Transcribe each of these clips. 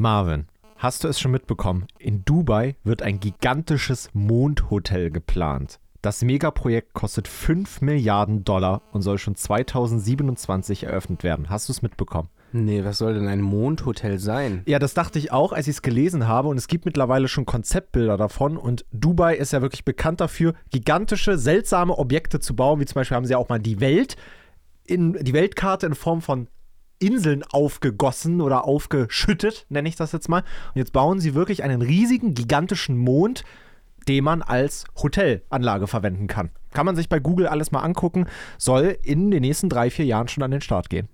Marvin, hast du es schon mitbekommen? In Dubai wird ein gigantisches Mondhotel geplant. Das Megaprojekt kostet 5 Milliarden Dollar und soll schon 2027 eröffnet werden. Hast du es mitbekommen? Nee, was soll denn ein Mondhotel sein? Ja, das dachte ich auch, als ich es gelesen habe. Und es gibt mittlerweile schon Konzeptbilder davon. Und Dubai ist ja wirklich bekannt dafür, gigantische, seltsame Objekte zu bauen. Wie zum Beispiel haben sie auch mal die Welt, in, die Weltkarte in Form von Inseln aufgegossen oder aufgeschüttet, nenne ich das jetzt mal. Und jetzt bauen sie wirklich einen riesigen, gigantischen Mond, den man als Hotelanlage verwenden kann. Kann man sich bei Google alles mal angucken, soll in den nächsten drei, vier Jahren schon an den Start gehen.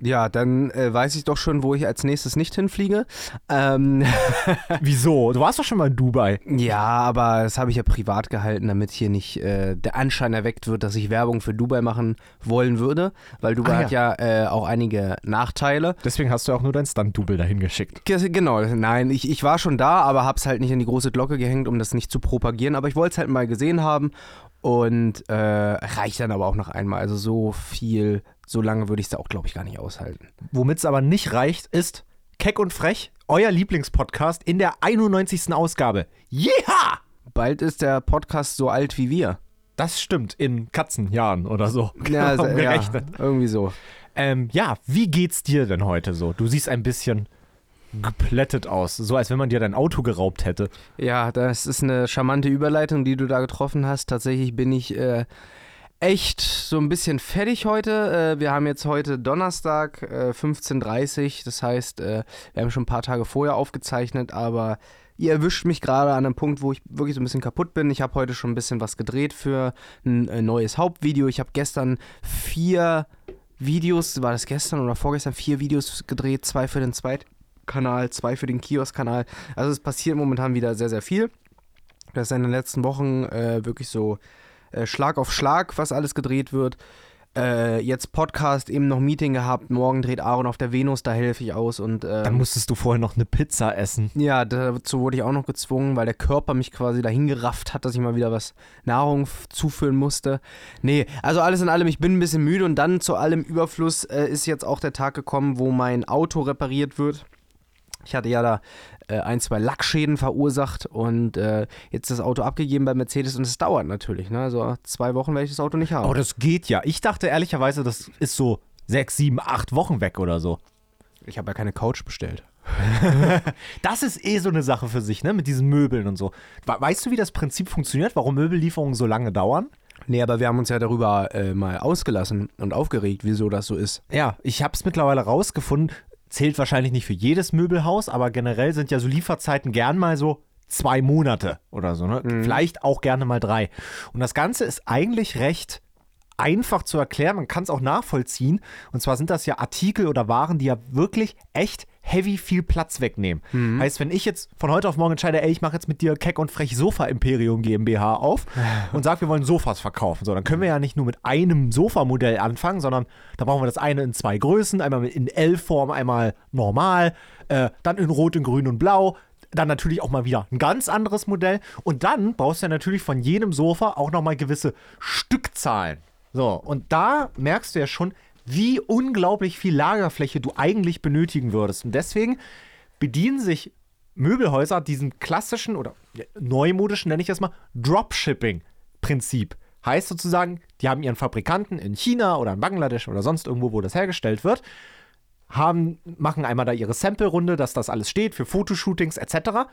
Ja, dann äh, weiß ich doch schon, wo ich als nächstes nicht hinfliege. Ähm, Wieso? Du warst doch schon mal in Dubai. ja, aber das habe ich ja privat gehalten, damit hier nicht äh, der Anschein erweckt wird, dass ich Werbung für Dubai machen wollen würde. Weil Dubai Ah, hat ja äh, auch einige Nachteile. Deswegen hast du auch nur dein Stunt-Double dahin geschickt. Ge- Genau, nein, ich, ich war schon da, aber hab's halt nicht in die große Glocke gehängt, um das nicht zu propagieren. Aber ich wollte es halt mal gesehen haben und äh, reicht dann aber auch noch einmal. Also so viel, so lange würde ich es auch, glaube ich, gar nicht aushalten. Womit es aber nicht reicht, ist Keck und Frech, euer Lieblingspodcast in der 91. Ausgabe. Jeha! Bald ist der Podcast so alt wie wir. Das stimmt, in Katzenjahren oder so. Ja, also, ja irgendwie so. Ähm, ja, wie geht's dir denn heute so? Du siehst ein bisschen geplättet aus, so als wenn man dir dein Auto geraubt hätte. Ja, das ist eine charmante Überleitung, die du da getroffen hast. Tatsächlich bin ich äh, echt so ein bisschen fertig heute. Äh, wir haben jetzt heute Donnerstag, äh, 15.30 Uhr. Das heißt, äh, wir haben schon ein paar Tage vorher aufgezeichnet, aber ihr erwischt mich gerade an einem Punkt, wo ich wirklich so ein bisschen kaputt bin. Ich habe heute schon ein bisschen was gedreht für ein äh, neues Hauptvideo. Ich habe gestern vier Videos, war das gestern oder vorgestern, vier Videos gedreht, zwei für den Zweitkanal, zwei für den Kiosk-Kanal. Also es passiert momentan wieder sehr, sehr viel. Das ist in den letzten Wochen äh, wirklich so äh, Schlag auf Schlag, was alles gedreht wird. Äh, jetzt Podcast, eben noch Meeting gehabt. Morgen dreht Aaron auf der Venus, da helfe ich aus. Und ähm, Dann musstest du vorher noch eine Pizza essen. ja, dazu wurde ich auch noch gezwungen, weil der Körper mich quasi dahin gerafft hat, dass ich mal wieder was Nahrung zuführen musste. Nee, also alles in allem, ich bin ein bisschen müde und dann zu allem Überfluss äh, ist jetzt auch der Tag gekommen, wo mein Auto repariert wird. Ich hatte ja da äh, ein, zwei Lackschäden verursacht und äh, jetzt das Auto abgegeben bei Mercedes und es dauert natürlich. Ne? Also zwei Wochen werde ich das Auto nicht haben. Oh, das geht ja. Ich dachte ehrlicherweise, das ist so sechs, sieben, acht Wochen weg oder so. ich habe ja keine Couch bestellt. Das ist eh so eine Sache für sich, ne? Mit diesen Möbeln und so. We- Weißt du, wie das Prinzip funktioniert, warum Möbellieferungen so lange dauern? Nee, aber wir haben uns ja darüber äh, mal ausgelassen und aufgeregt, wieso das so ist. Ja, ich habe es mittlerweile rausgefunden. Zählt wahrscheinlich nicht für jedes Möbelhaus, aber generell sind ja so Lieferzeiten gern mal so zwei Monate oder so, ne? Vielleicht auch gerne mal drei. Und das Ganze ist eigentlich recht einfach zu erklären. Man kann es auch nachvollziehen. Und zwar sind das ja Artikel oder Waren, die ja wirklich echt heavy viel Platz wegnehmen. Heißt, wenn ich jetzt von heute auf morgen entscheide, ey, ich mache jetzt mit dir Keck und Frech Sofa Imperium GmbH auf und sage, wir wollen Sofas verkaufen, so, dann können wir ja nicht nur mit einem Sofamodell anfangen, sondern da brauchen wir das eine in zwei Größen, einmal in L-Form, einmal normal, äh, dann in Rot, in Grün und Blau. Dann natürlich auch mal wieder ein ganz anderes Modell. Und dann brauchst du ja natürlich von jedem Sofa auch nochmal gewisse Stückzahlen. So, und da merkst du ja schon, wie unglaublich viel Lagerfläche du eigentlich benötigen würdest. Und deswegen bedienen sich Möbelhäuser diesen klassischen oder neumodischen, nenne ich das mal, Dropshipping-Prinzip. Heißt sozusagen, die haben ihren Fabrikanten in China oder in Bangladesch oder sonst irgendwo, wo das hergestellt wird, haben, machen einmal da ihre Sample-Runde, dass das alles steht für Fotoshootings etc.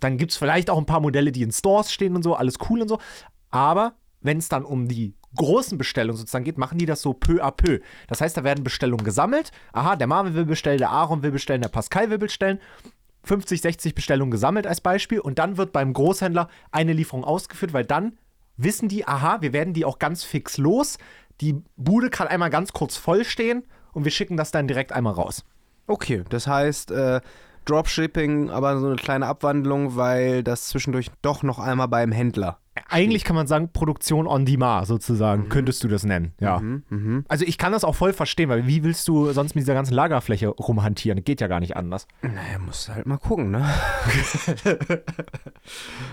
Dann gibt es vielleicht auch ein paar Modelle, die in Stores stehen und so, alles cool und so. Aber wenn es dann um die großen Bestellungen sozusagen geht, machen die das so peu à peu. Das heißt, da werden Bestellungen gesammelt. Aha, der Marvin will bestellen, der Aaron will bestellen, der Pascal will bestellen. 50, 60 Bestellungen gesammelt als Beispiel und dann wird beim Großhändler eine Lieferung ausgeführt, weil dann wissen die, aha, wir werden die auch ganz fix los. Die Bude kann einmal ganz kurz voll stehen und wir schicken das dann direkt einmal raus. Okay, das heißt äh, Dropshipping, aber so eine kleine Abwandlung, weil das zwischendurch doch noch einmal beim Händler. Eigentlich kann man sagen, Produktion on demand sozusagen, könntest du das nennen. Ja. Mhm, Also ich kann das auch voll verstehen, weil wie willst du sonst mit dieser ganzen Lagerfläche rumhantieren? Geht ja gar nicht anders. Naja, musst du halt mal gucken, ne?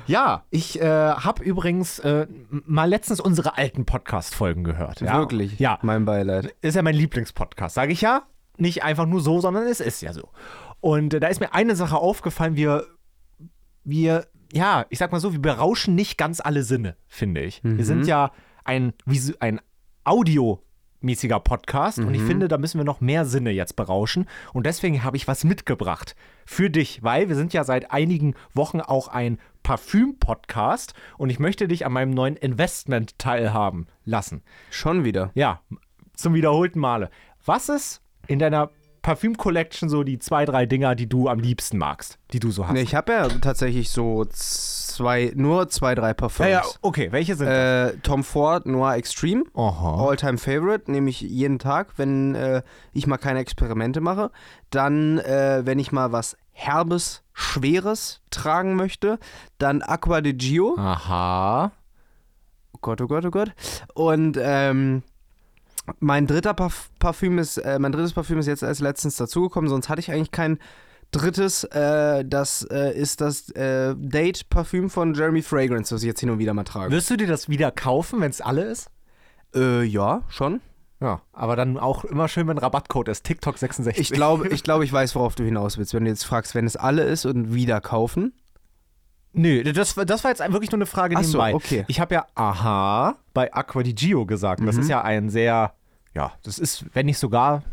Ja, ich äh, habe übrigens äh, mal letztens unsere alten Podcast-Folgen gehört. Ja? Wirklich. Ja, Mein Beileid. ist ja mein Lieblingspodcast, sage ich ja. Nicht einfach nur so, sondern es ist ja so. Und äh, da ist mir eine Sache aufgefallen, wir, wir, ja, ich sag mal so, wir berauschen nicht ganz alle Sinne, finde ich. Wir sind ja ein, ein audiomäßiger Podcast und ich finde, da müssen wir noch mehr Sinne jetzt berauschen. Und deswegen habe ich was mitgebracht für dich, weil wir sind ja seit einigen Wochen auch ein Parfüm-Podcast und ich möchte dich an meinem neuen Investment teilhaben lassen. Schon wieder. Ja, zum wiederholten Male. Was ist in deiner Parfüm-Collection so die zwei, drei Dinger, die du am liebsten magst, die du so hast? Nee, ich habe ja tatsächlich so zwei, nur zwei, drei Parfums. ja, ja, okay, welche sind Äh, Tom Ford Noir Extreme. Aha. All-Time Favorite, nehme ich jeden Tag, wenn äh, ich mal keine Experimente mache. Dann, äh, wenn ich mal was Herbes, Schweres tragen möchte, dann Aqua de Gio. Aha. Oh Gott, oh Gott, oh Gott. Und ähm, mein dritter Parf Parfüm ist, äh, mein drittes Parfüm ist jetzt erst letztens dazugekommen, sonst hatte ich eigentlich kein drittes. Äh, das äh, ist das äh, Date-Parfüm von Jeremy Fragrance, was ich jetzt hin und wieder mal trage. Wirst du dir das wieder kaufen, wenn es alle ist? Äh, ja, schon. Ja. Aber dann auch immer schön, wenn Rabattcode ist. TikTok 66. Ich glaube, ich, glaube, ich weiß, worauf du hinaus willst. Wenn du jetzt fragst, wenn es alle ist und wieder kaufen. Nö, das, das war jetzt wirklich nur eine Frage Ach so, nebenbei. okay. Ich habe ja Aha bei Aqua di Gio gesagt. Und Das Mhm. ist ja ein sehr, ja, das ist, wenn nicht sogar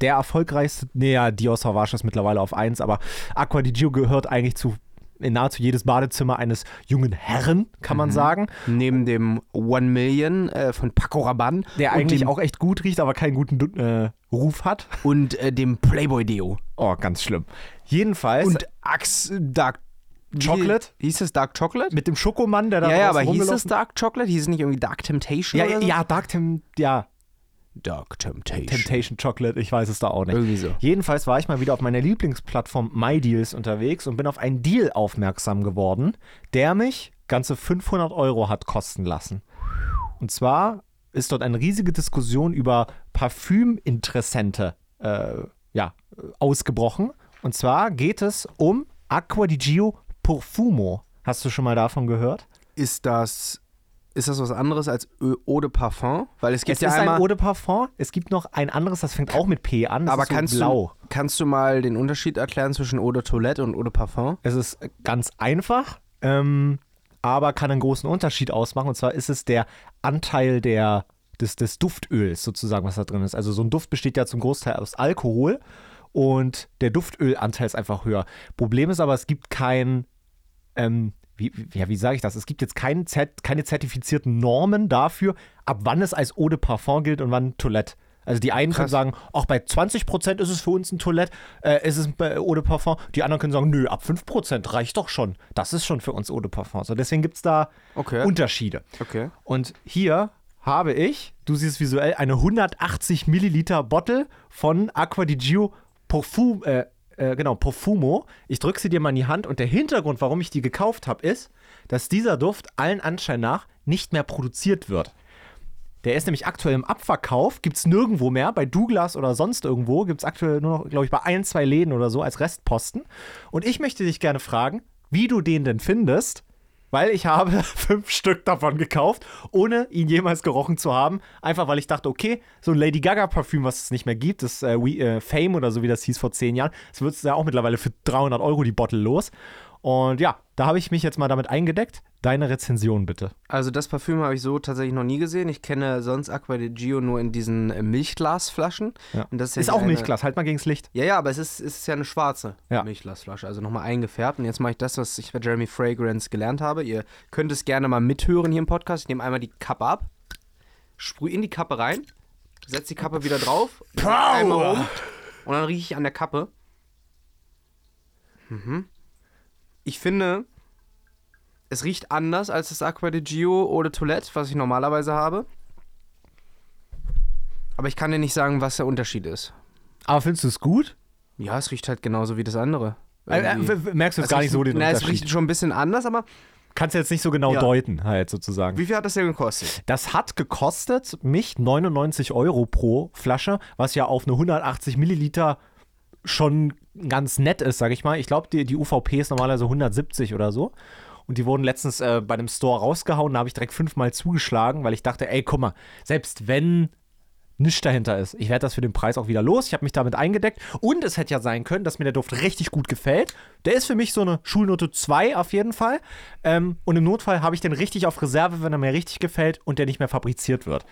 der erfolgreichste, nee, ja, Dior Sauvage ist mittlerweile auf 1, aber Aqua di Gio gehört eigentlich zu in nahezu jedes Badezimmer eines jungen Herren, kann Mhm. man sagen. Neben dem One Million äh, von Paco Rabanne Der eigentlich auch echt gut riecht, aber keinen guten äh, Ruf hat. und äh, dem Playboy Deo. Oh, ganz schlimm. Jedenfalls Und Axe Dark Chocolate? Wie, hieß es Dark Chocolate? mit dem Schokomann, der da ja, ja, aber hieß es Dark Chocolate? Hieß es nicht irgendwie Dark Temptation? Ja, oder so? ja, Dark Tem ja, Dark Temptation. Temptation Chocolate, ich weiß es da auch nicht. Irgendwie so. Jedenfalls war ich mal wieder auf meiner Lieblingsplattform MyDeals unterwegs und bin auf einen Deal aufmerksam geworden, der mich ganze 500 Euro hat kosten lassen. Und zwar ist dort eine riesige Diskussion über Parfüminteressente äh, ja, ausgebrochen. Und zwar geht es um Acqua di Gio Profumo. Hast du schon mal davon gehört? Ist das, ist das was anderes als Ö- Eau de Parfum? Weil es gibt Es ja ist einmal... ein Eau de Parfum. Es gibt noch ein anderes, das fängt auch mit P an. Das aber ist so kannst, blau. Du, kannst du mal den Unterschied erklären zwischen Eau de Toilette und Eau de Parfum? Es ist ganz einfach, ähm, aber kann einen großen Unterschied ausmachen. Und zwar ist es der Anteil der, des, des Duftöls sozusagen, was da drin ist. Also so ein Duft besteht ja zum Großteil aus Alkohol und der Duftölanteil ist einfach höher. Problem ist aber, es gibt kein, ähm, wie, ja, wie sage ich das? Es gibt jetzt kein, Zert- keine zertifizierten Normen dafür, ab wann es als Eau de Parfum gilt und wann Toilette. Also die einen können Krass. sagen, auch bei 20% ist es für uns ein Toilette, äh, ist es ein Eau de Parfum. Die anderen können sagen, nö, ab 5% reicht doch schon. Das ist schon für uns Eau de Parfum. So, deswegen gibt es da Okay. Unterschiede. Okay. Und hier habe ich, du siehst visuell, eine 180 Milliliter Bottle von Aqua di Gio Parfum, äh, äh, genau, Profumo. Ich drücke sie dir mal in die Hand und der Hintergrund, warum ich die gekauft habe, ist, dass dieser Duft allen Anschein nach nicht mehr produziert wird. Der ist nämlich aktuell im Abverkauf, gibt es nirgendwo mehr. Bei Douglas oder sonst irgendwo gibt es aktuell nur noch, glaube ich, bei ein, zwei Läden oder so als Restposten. Und ich möchte dich gerne fragen, wie du den denn findest, weil ich habe fünf Stück davon gekauft, ohne ihn jemals gerochen zu haben. Einfach weil ich dachte, okay, so ein Lady Gaga-Parfüm, was es nicht mehr gibt, das äh, We, äh, Fame oder so, wie das hieß vor zehn Jahren, das wird ja auch mittlerweile für 300 Euro die Bottle los. Und ja, da habe ich mich jetzt mal damit eingedeckt. Deine Rezension bitte. Also das Parfüm habe ich so tatsächlich noch nie gesehen. Ich kenne sonst Aqua de Gio nur in diesen äh, Milchglasflaschen. Ja. Und das ist, ja Ist auch eine- Milchglas, halt mal gegens Licht. Ja, ja, aber es ist, es ist ja eine schwarze Ja. Milchglasflasche, also nochmal eingefärbt. Und jetzt mache ich das, was ich bei Jeremy Fragrance gelernt habe. Ihr könnt es gerne mal mithören hier im Podcast. Ich nehme einmal die Kappe ab, sprühe in die Kappe rein, setze die Kappe wieder drauf, einmal um und dann rieche ich an der Kappe. Mhm. Ich finde, es riecht anders als das Aqua de Gio de Toilette, was ich normalerweise habe. Aber ich kann dir nicht sagen, was der Unterschied ist. Aber findest du es gut? Ja, es riecht halt genauso wie das andere. W- merkst du jetzt Es gar nicht so den na, Es Unterschied? riecht schon ein bisschen anders, aber Kannst du jetzt nicht so genau Ja. deuten, halt sozusagen. wie viel hat das denn gekostet? Das hat gekostet mich 99 Euro pro Flasche, was ja auf eine 180 Milliliter schon ganz nett ist, sag ich mal. Ich glaube, die, die UVP ist normalerweise 170 oder so. Und die wurden letztens äh, bei einem Store rausgehauen. Da habe ich direkt fünfmal zugeschlagen, weil ich dachte, ey, guck mal, selbst wenn nichts dahinter ist. Ich werde das für den Preis auch wieder los. Ich habe mich damit eingedeckt. Und es hätte ja sein können, dass mir der Duft richtig gut gefällt. Der ist für mich so eine Schulnote 2 auf jeden Fall. Ähm, und im Notfall habe ich den richtig auf Reserve, wenn er mir richtig gefällt und der nicht mehr fabriziert wird.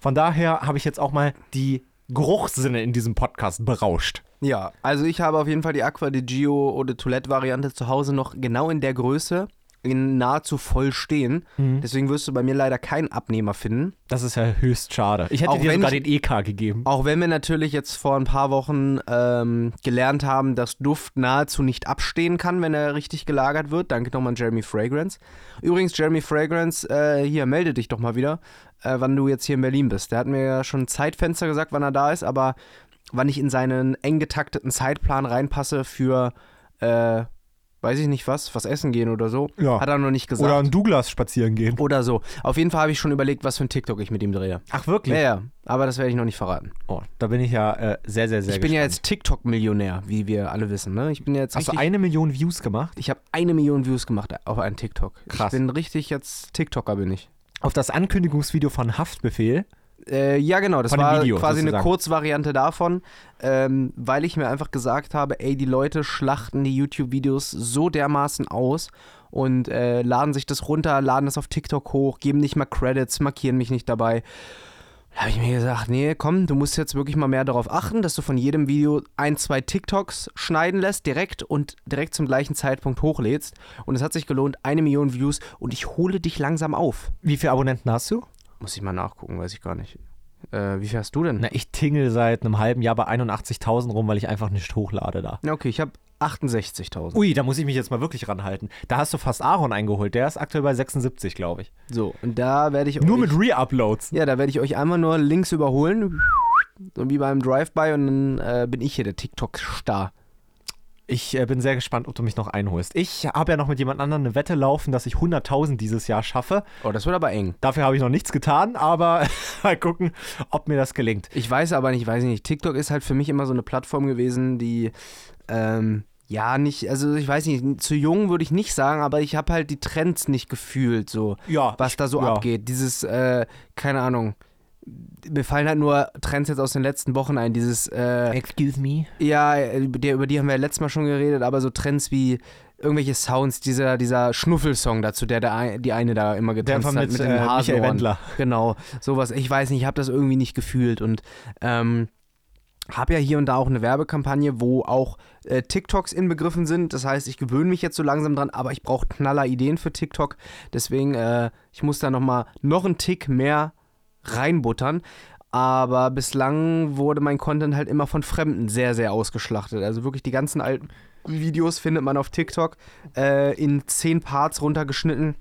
Von daher habe ich jetzt auch mal die Geruchssinne in diesem Podcast berauscht. Ja, also ich habe auf jeden Fall die Aqua di Gio Eau de Toilette Variante zu Hause noch genau in der Größe, in nahezu voll stehen. Mhm. Deswegen wirst du bei mir leider keinen Abnehmer finden. Das ist ja höchst schade. Ich hätte Auch dir sogar ich- den EK gegeben. Auch wenn wir natürlich jetzt vor ein paar Wochen ähm, gelernt haben, dass Duft nahezu nicht abstehen kann, wenn er richtig gelagert wird. Danke nochmal an Jeremy Fragrance. Übrigens, Jeremy Fragrance, äh, hier, melde dich doch mal wieder, äh, wann du jetzt hier in Berlin bist. Der hat mir ja schon ein Zeitfenster gesagt, wann er da ist, aber wann ich in seinen eng getakteten Zeitplan reinpasse für, äh, weiß ich nicht was, was essen gehen oder so, Ja. hat er noch nicht gesagt. Oder an Douglas spazieren gehen. Oder so. Auf jeden Fall habe ich schon überlegt, was für ein TikTok ich mit ihm drehe. Ach, wirklich? Ja, ja, aber das werde ich noch nicht verraten. Oh, da bin ich ja äh, sehr, sehr, sehr Ich bin ja jetzt TikTok-Millionär, wie wir alle wissen. Ne? Ich bin jetzt Hast du richtig, eine Million Views gemacht? Ich habe eine Million Views gemacht auf einen TikTok. Krass. Ich bin richtig jetzt TikToker bin ich. Auf das Ankündigungsvideo von Haftbefehl. Äh, ja, genau. Das war Video, quasi eine sozusagen. Kurzvariante davon, ähm, weil ich mir einfach gesagt habe, ey, die Leute schlachten die YouTube-Videos so dermaßen aus und äh, laden sich das runter, laden das auf TikTok hoch, geben nicht mal Credits, markieren mich nicht dabei. Da habe ich mir gesagt, nee, komm, du musst jetzt wirklich mal mehr darauf achten, dass du von jedem Video ein, zwei TikToks schneiden lässt, direkt und direkt zum gleichen Zeitpunkt hochlädst. Und es hat sich gelohnt, eine Million Views und ich hole dich langsam auf. Wie viele Abonnenten hast du? Muss ich mal nachgucken, weiß ich gar nicht. Äh, wie viel hast du denn? Na, ich tingle seit einem halben Jahr bei 81.000 rum, weil ich einfach nicht hochlade da. Na, okay, ich habe 68.000. Ui, da muss ich mich jetzt mal wirklich ranhalten. Da hast du fast Aaron eingeholt. Der ist aktuell bei 76, glaube ich. So, und da werde ich Nur mit Re-Uploads. Ja, da werde ich euch einmal nur links überholen. So wie beim Drive-By und dann äh, bin ich hier der TikTok-Star. Ich äh, bin sehr gespannt, ob du mich noch einholst. Ich habe ja noch mit jemand anderem eine Wette laufen, dass ich 100.000 dieses Jahr schaffe. Oh, das wird aber eng. Dafür habe ich noch nichts getan, aber mal gucken, ob mir das gelingt. Ich weiß aber nicht, weiß ich nicht. TikTok ist halt für mich immer so eine Plattform gewesen, die, ähm, ja, nicht, also ich weiß nicht, zu jung würde ich nicht sagen, aber ich habe halt die Trends nicht gefühlt, so, Ja, was da so ja. abgeht. Dieses, äh, keine Ahnung. Mir fallen halt nur Trends jetzt aus den letzten Wochen ein. Dieses, äh, Excuse me. Ja, über die, über die haben wir ja letztes Mal schon geredet, aber so Trends wie irgendwelche Sounds, dieser, dieser Schnuffelsong dazu, der, der die eine da immer Der getanzt von hat mit, mit äh, den. Wendler. Genau, sowas. Ich weiß nicht, ich habe das irgendwie nicht gefühlt und ähm, habe ja hier und da auch eine Werbekampagne, wo auch äh, TikToks inbegriffen sind. Das heißt, ich gewöhne mich jetzt so langsam dran, aber ich brauche knaller Ideen für TikTok. Deswegen, äh, ich muss da nochmal noch einen Tick mehr reinbuttern. Aber bislang wurde mein Content halt immer von Fremden sehr, sehr ausgeschlachtet. Also wirklich die ganzen alten Videos findet man auf TikTok äh, in zehn Parts runtergeschnitten.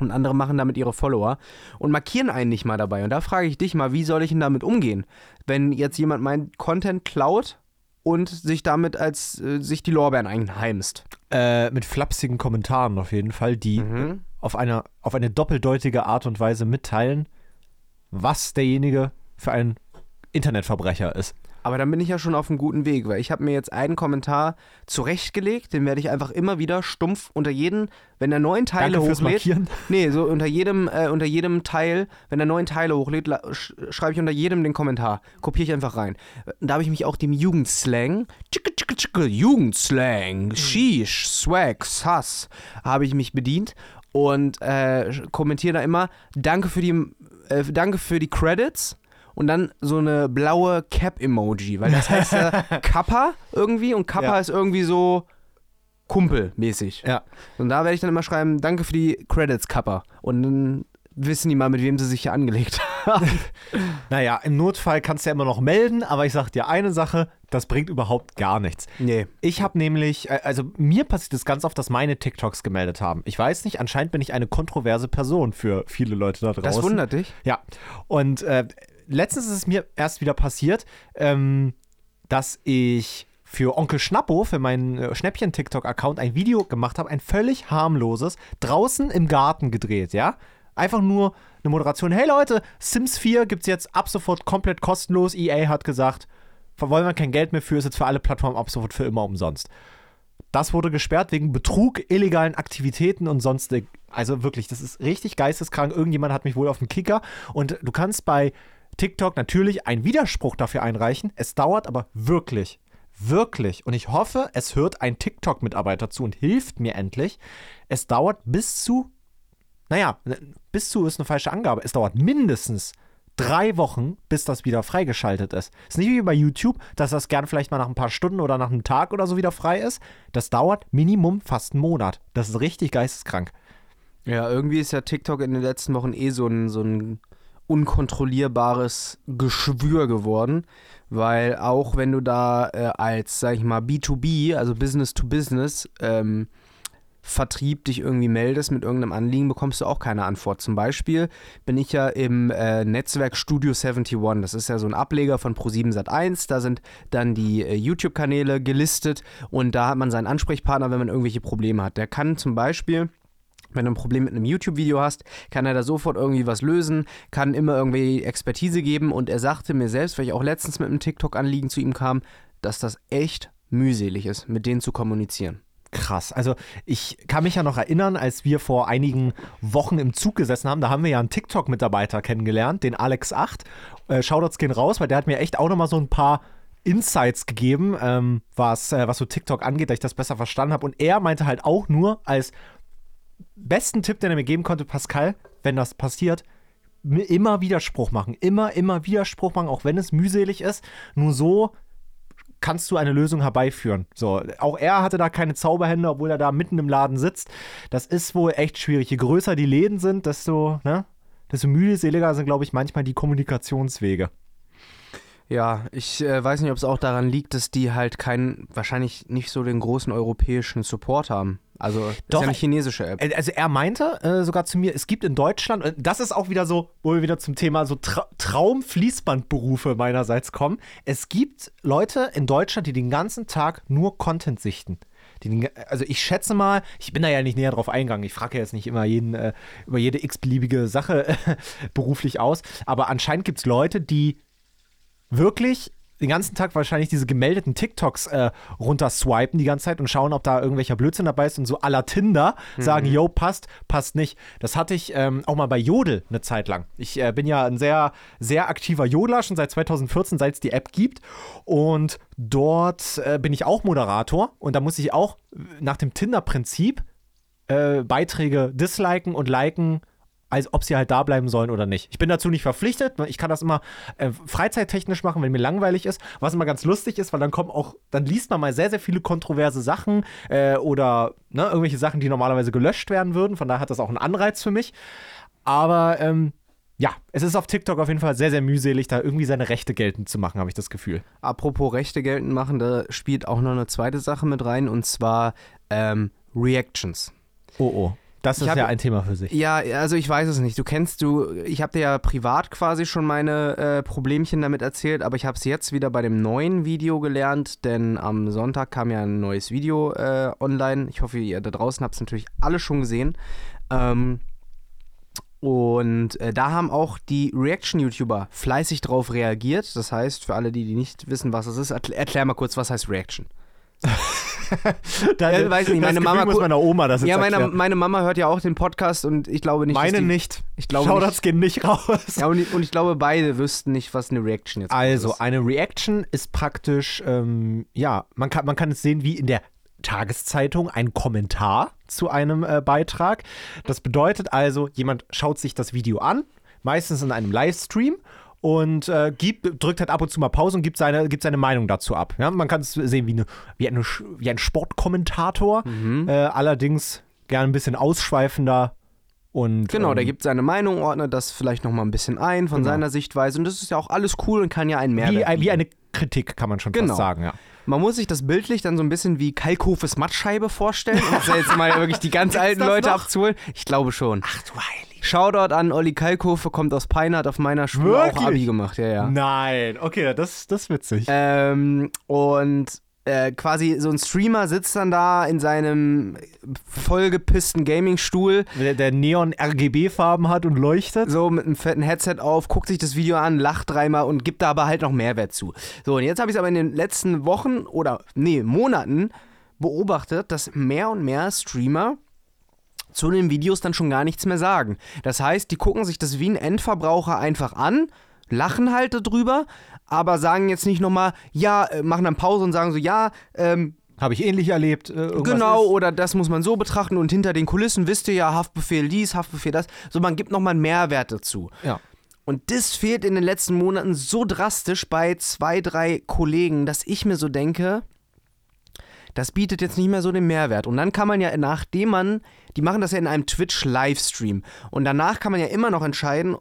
Und andere machen damit ihre Follower und markieren einen nicht mal dabei. Und da frage ich dich mal, wie soll ich denn damit umgehen? Wenn jetzt jemand meinen Content klaut und sich damit als äh, sich die Lorbeeren einheimst. Äh, mit flapsigen Kommentaren auf jeden Fall, die Mhm. auf, eine, auf eine doppeldeutige Art und Weise mitteilen, was derjenige für ein Internetverbrecher ist. Aber dann bin ich ja schon auf einem guten Weg, weil ich habe mir jetzt einen Kommentar zurechtgelegt, den werde ich einfach immer wieder stumpf unter jeden, wenn er neun Teile Danke hochlädt. Markieren. Nee, so unter jedem, äh, unter jedem Teil, wenn er neun Teile hochlädt, sch schreibe ich unter jedem den Kommentar. Kopiere ich einfach rein. Da habe ich mich auch dem Jugendslang, tschicke, tschicke, tschicke, Jugendslang, Sheesh, Swag, Sass, habe ich mich bedient und äh, kommentiere da immer, danke für die, äh, danke für die Credits. Und dann so eine blaue Cap-Emoji, weil das heißt ja Kappa irgendwie und Kappa Ja. ist irgendwie so kumpelmäßig. Ja. Und da werde ich dann immer schreiben, danke für die Credits, Kappa. Und dann wissen die mal, mit wem sie sich hier angelegt haben. Naja, im Notfall kannst du ja immer noch melden, aber ich sag dir eine Sache, das bringt überhaupt gar nichts. nee. Ich habe nämlich, äh, also mir passiert es ganz oft, dass meine TikToks gemeldet haben. Ich weiß nicht, anscheinend bin ich eine kontroverse Person für viele Leute da draußen. Das wundert dich. Ja. Und äh, letztens ist es mir erst wieder passiert, ähm, dass ich für Onkel Schnappo, für meinen äh, Schnäppchen-TikTok-Account, ein Video gemacht habe, ein völlig harmloses, draußen im Garten gedreht, ja? Einfach nur eine Moderation. Hey Leute, Sims 4 gibt's jetzt ab sofort komplett kostenlos. EA hat gesagt, wollen wir kein Geld mehr für, ist jetzt für alle Plattformen ab sofort für immer umsonst. Das wurde gesperrt wegen Betrug, illegalen Aktivitäten und sonstig. Also wirklich, das ist richtig geisteskrank. Irgendjemand hat mich wohl auf dem Kicker. Und du kannst bei TikTok natürlich einen Widerspruch dafür einreichen. Es dauert aber wirklich, wirklich, und ich hoffe, es hört ein TikTok-Mitarbeiter zu und hilft mir endlich. Es dauert bis zu, naja, bis zu ist eine falsche Angabe. Es dauert mindestens drei Wochen, bis das wieder freigeschaltet ist. Ist nicht wie bei YouTube, dass das gern vielleicht mal nach ein paar Stunden oder nach einem Tag oder so wieder frei ist. Das dauert Minimum fast einen Monat. Das ist richtig geisteskrank. Ja, irgendwie ist ja TikTok in den letzten Wochen eh so ein, so ein unkontrollierbares Geschwür geworden, weil auch wenn du da äh, als, sag ich mal, B2B, also Business to Business, ähm, Vertrieb dich irgendwie meldest mit irgendeinem Anliegen, bekommst du auch keine Antwort. Zum Beispiel bin ich ja im äh, Netzwerk Studio 71. Das ist ja so ein Ableger von Pro7 Sat1. Da sind dann die äh, YouTube-Kanäle gelistet und da hat man seinen Ansprechpartner, wenn man irgendwelche Probleme hat. Der kann zum Beispiel wenn du ein Problem mit einem YouTube-Video hast, kann er da sofort irgendwie was lösen, kann immer irgendwie Expertise geben und er sagte mir selbst, weil ich auch letztens mit einem TikTok-Anliegen zu ihm kam, dass das echt mühselig ist, mit denen zu kommunizieren. Krass. Also ich kann mich ja noch erinnern, als wir vor einigen Wochen im Zug gesessen haben, da haben wir ja einen TikTok-Mitarbeiter kennengelernt, den Alex8. Äh, Shoutouts gehen raus, weil der hat mir echt auch nochmal so ein paar Insights gegeben, ähm, was, äh, was so TikTok angeht, dass ich das besser verstanden habe. Und er meinte halt auch nur als besten Tipp, den er mir geben konnte, Pascal, wenn das passiert, immer Widerspruch machen. Immer, immer Widerspruch machen, auch wenn es mühselig ist. Nur so kannst du eine Lösung herbeiführen. So, auch er hatte da keine Zauberhände, obwohl er da mitten im Laden sitzt. Das ist wohl echt schwierig. Je größer die Läden sind, desto, ne, desto mühseliger sind, glaube ich, manchmal die Kommunikationswege. Ja, ich äh, weiß nicht, ob es auch daran liegt, dass die halt keinen, wahrscheinlich nicht so den großen europäischen Support haben. Also Doch, ist ja eine chinesische App. Äh, Also er meinte äh, sogar zu mir, es gibt in Deutschland, und das ist auch wieder so, wo wir wieder zum Thema so Tra Traumfließbandberufe meinerseits kommen. Es gibt Leute in Deutschland, die den ganzen Tag nur Content sichten. Den- also ich schätze mal, ich bin da ja nicht näher drauf eingegangen. Ich frage ja jetzt nicht immer jeden äh, über jede x-beliebige Sache beruflich aus. Aber anscheinend gibt es Leute, die wirklich den ganzen Tag wahrscheinlich diese gemeldeten TikToks äh, runterswipen die ganze Zeit und schauen, ob da irgendwelcher Blödsinn dabei ist und so la Tinder sagen, yo, passt, passt nicht. Das hatte ich ähm, auch mal bei Jodel eine Zeit lang. Ich äh, bin ja ein sehr, sehr aktiver Jodler, schon seit 2014, seit es die App gibt. Und dort äh, bin ich auch Moderator und da muss ich auch nach dem Tinder-Prinzip äh, Beiträge disliken und liken, als ob sie halt da bleiben sollen oder nicht. Ich bin dazu nicht verpflichtet. ne? Ich kann das immer äh, freizeittechnisch machen, wenn mir langweilig ist. Was immer ganz lustig ist, weil dann kommen auch, dann liest man mal sehr, sehr viele kontroverse Sachen äh, oder ne, irgendwelche Sachen, die normalerweise gelöscht werden würden. Von daher hat das auch einen Anreiz für mich. Aber ähm, ja, es ist auf TikTok auf jeden Fall sehr, sehr mühselig, da irgendwie seine Rechte geltend zu machen, habe ich das Gefühl. Apropos Rechte geltend machen, da spielt auch noch eine zweite Sache mit rein und zwar ähm, Reactions. Oh, oh. Das ist hab- ja ein Thema für sich. Ja, also ich weiß es nicht. Du kennst du, ich habe dir ja privat quasi schon meine äh, Problemchen damit erzählt, aber ich habe es jetzt wieder bei dem neuen Video gelernt, denn am Sonntag kam ja ein neues Video äh, online. Ich hoffe, ihr da draußen habt es natürlich alle schon gesehen. Ähm, und äh, da haben auch die Reaction-YouTuber fleißig drauf reagiert. Das heißt, für alle, die, die nicht wissen, was das ist, erkl erklär mal kurz, was heißt Reaction. Da, Ja, weiß nicht, meine Mama muss meiner Oma das jetzt Ja, meine, meine Mama hört ja auch den Podcast und ich glaube nicht, Meine die, nicht. Ich glaube Shoutouts nicht. gehen nicht raus. Ja, und, ich- und ich glaube, beide wüssten nicht, was eine Reaction jetzt Also, ist. eine Reaction ist praktisch, ähm, ja, man kann, man kann es sehen wie in der Tageszeitung ein Kommentar zu einem äh, Beitrag. Das bedeutet also, jemand schaut sich das Video an, meistens in einem Livestream. Und äh, gibt, drückt halt ab und zu mal Pause und gibt seine, gibt seine Meinung dazu ab. Ja? Man kann es sehen wie, eine, wie, eine, wie ein Sportkommentator, Mhm. äh, allerdings gern ein bisschen ausschweifender. Und, Genau, der ähm, gibt seine Meinung, ordnet das vielleicht nochmal ein bisschen ein von Genau. seiner Sichtweise und das ist ja auch alles cool und kann ja einen Mehrwert wie, wie eine Kritik, kann man schon Genau. fast sagen, ja. Man muss sich das bildlich dann so ein bisschen wie Kalkhofes Mattscheibe vorstellen, um jetzt- jetzt mal wirklich die ganz alten Leute noch? abzuholen. Ich glaube schon. Ach du Heilige. Shoutout an Olli Kalkhofe, kommt aus Peine, hat auf meiner Schule auch Wirklich? Abi gemacht, ja, ja. Nein, okay, das, das ist witzig. Ähm, und äh, quasi so ein Streamer sitzt dann da in seinem vollgepissten Gaming-Stuhl, der, der Neon RGB-Farben hat und leuchtet. so mit einem fetten Headset auf, guckt sich das Video an, lacht dreimal und gibt da aber halt noch Mehrwert zu. So, und jetzt habe ich es aber in den letzten Wochen oder, nee, Monaten beobachtet, dass mehr und mehr Streamer zu den Videos dann schon gar nichts mehr sagen. Das heißt, die gucken sich das wie ein Endverbraucher einfach an, lachen halt darüber, aber sagen jetzt nicht nochmal, ja, äh, machen dann Pause und sagen so, ja, ähm, Habe ich ähnlich erlebt. Äh, Genau, ist. oder das muss man so betrachten und hinter den Kulissen wisst ihr ja, Haftbefehl dies, Haftbefehl das. So, man gibt nochmal einen Mehrwert dazu. Ja. Und das fehlt in den letzten Monaten so drastisch bei zwei, drei Kollegen, dass ich mir so denke, das bietet jetzt nicht mehr so den Mehrwert. Und dann kann man ja, nachdem man, die machen das ja in einem Twitch-Livestream. Und danach kann man ja immer noch entscheiden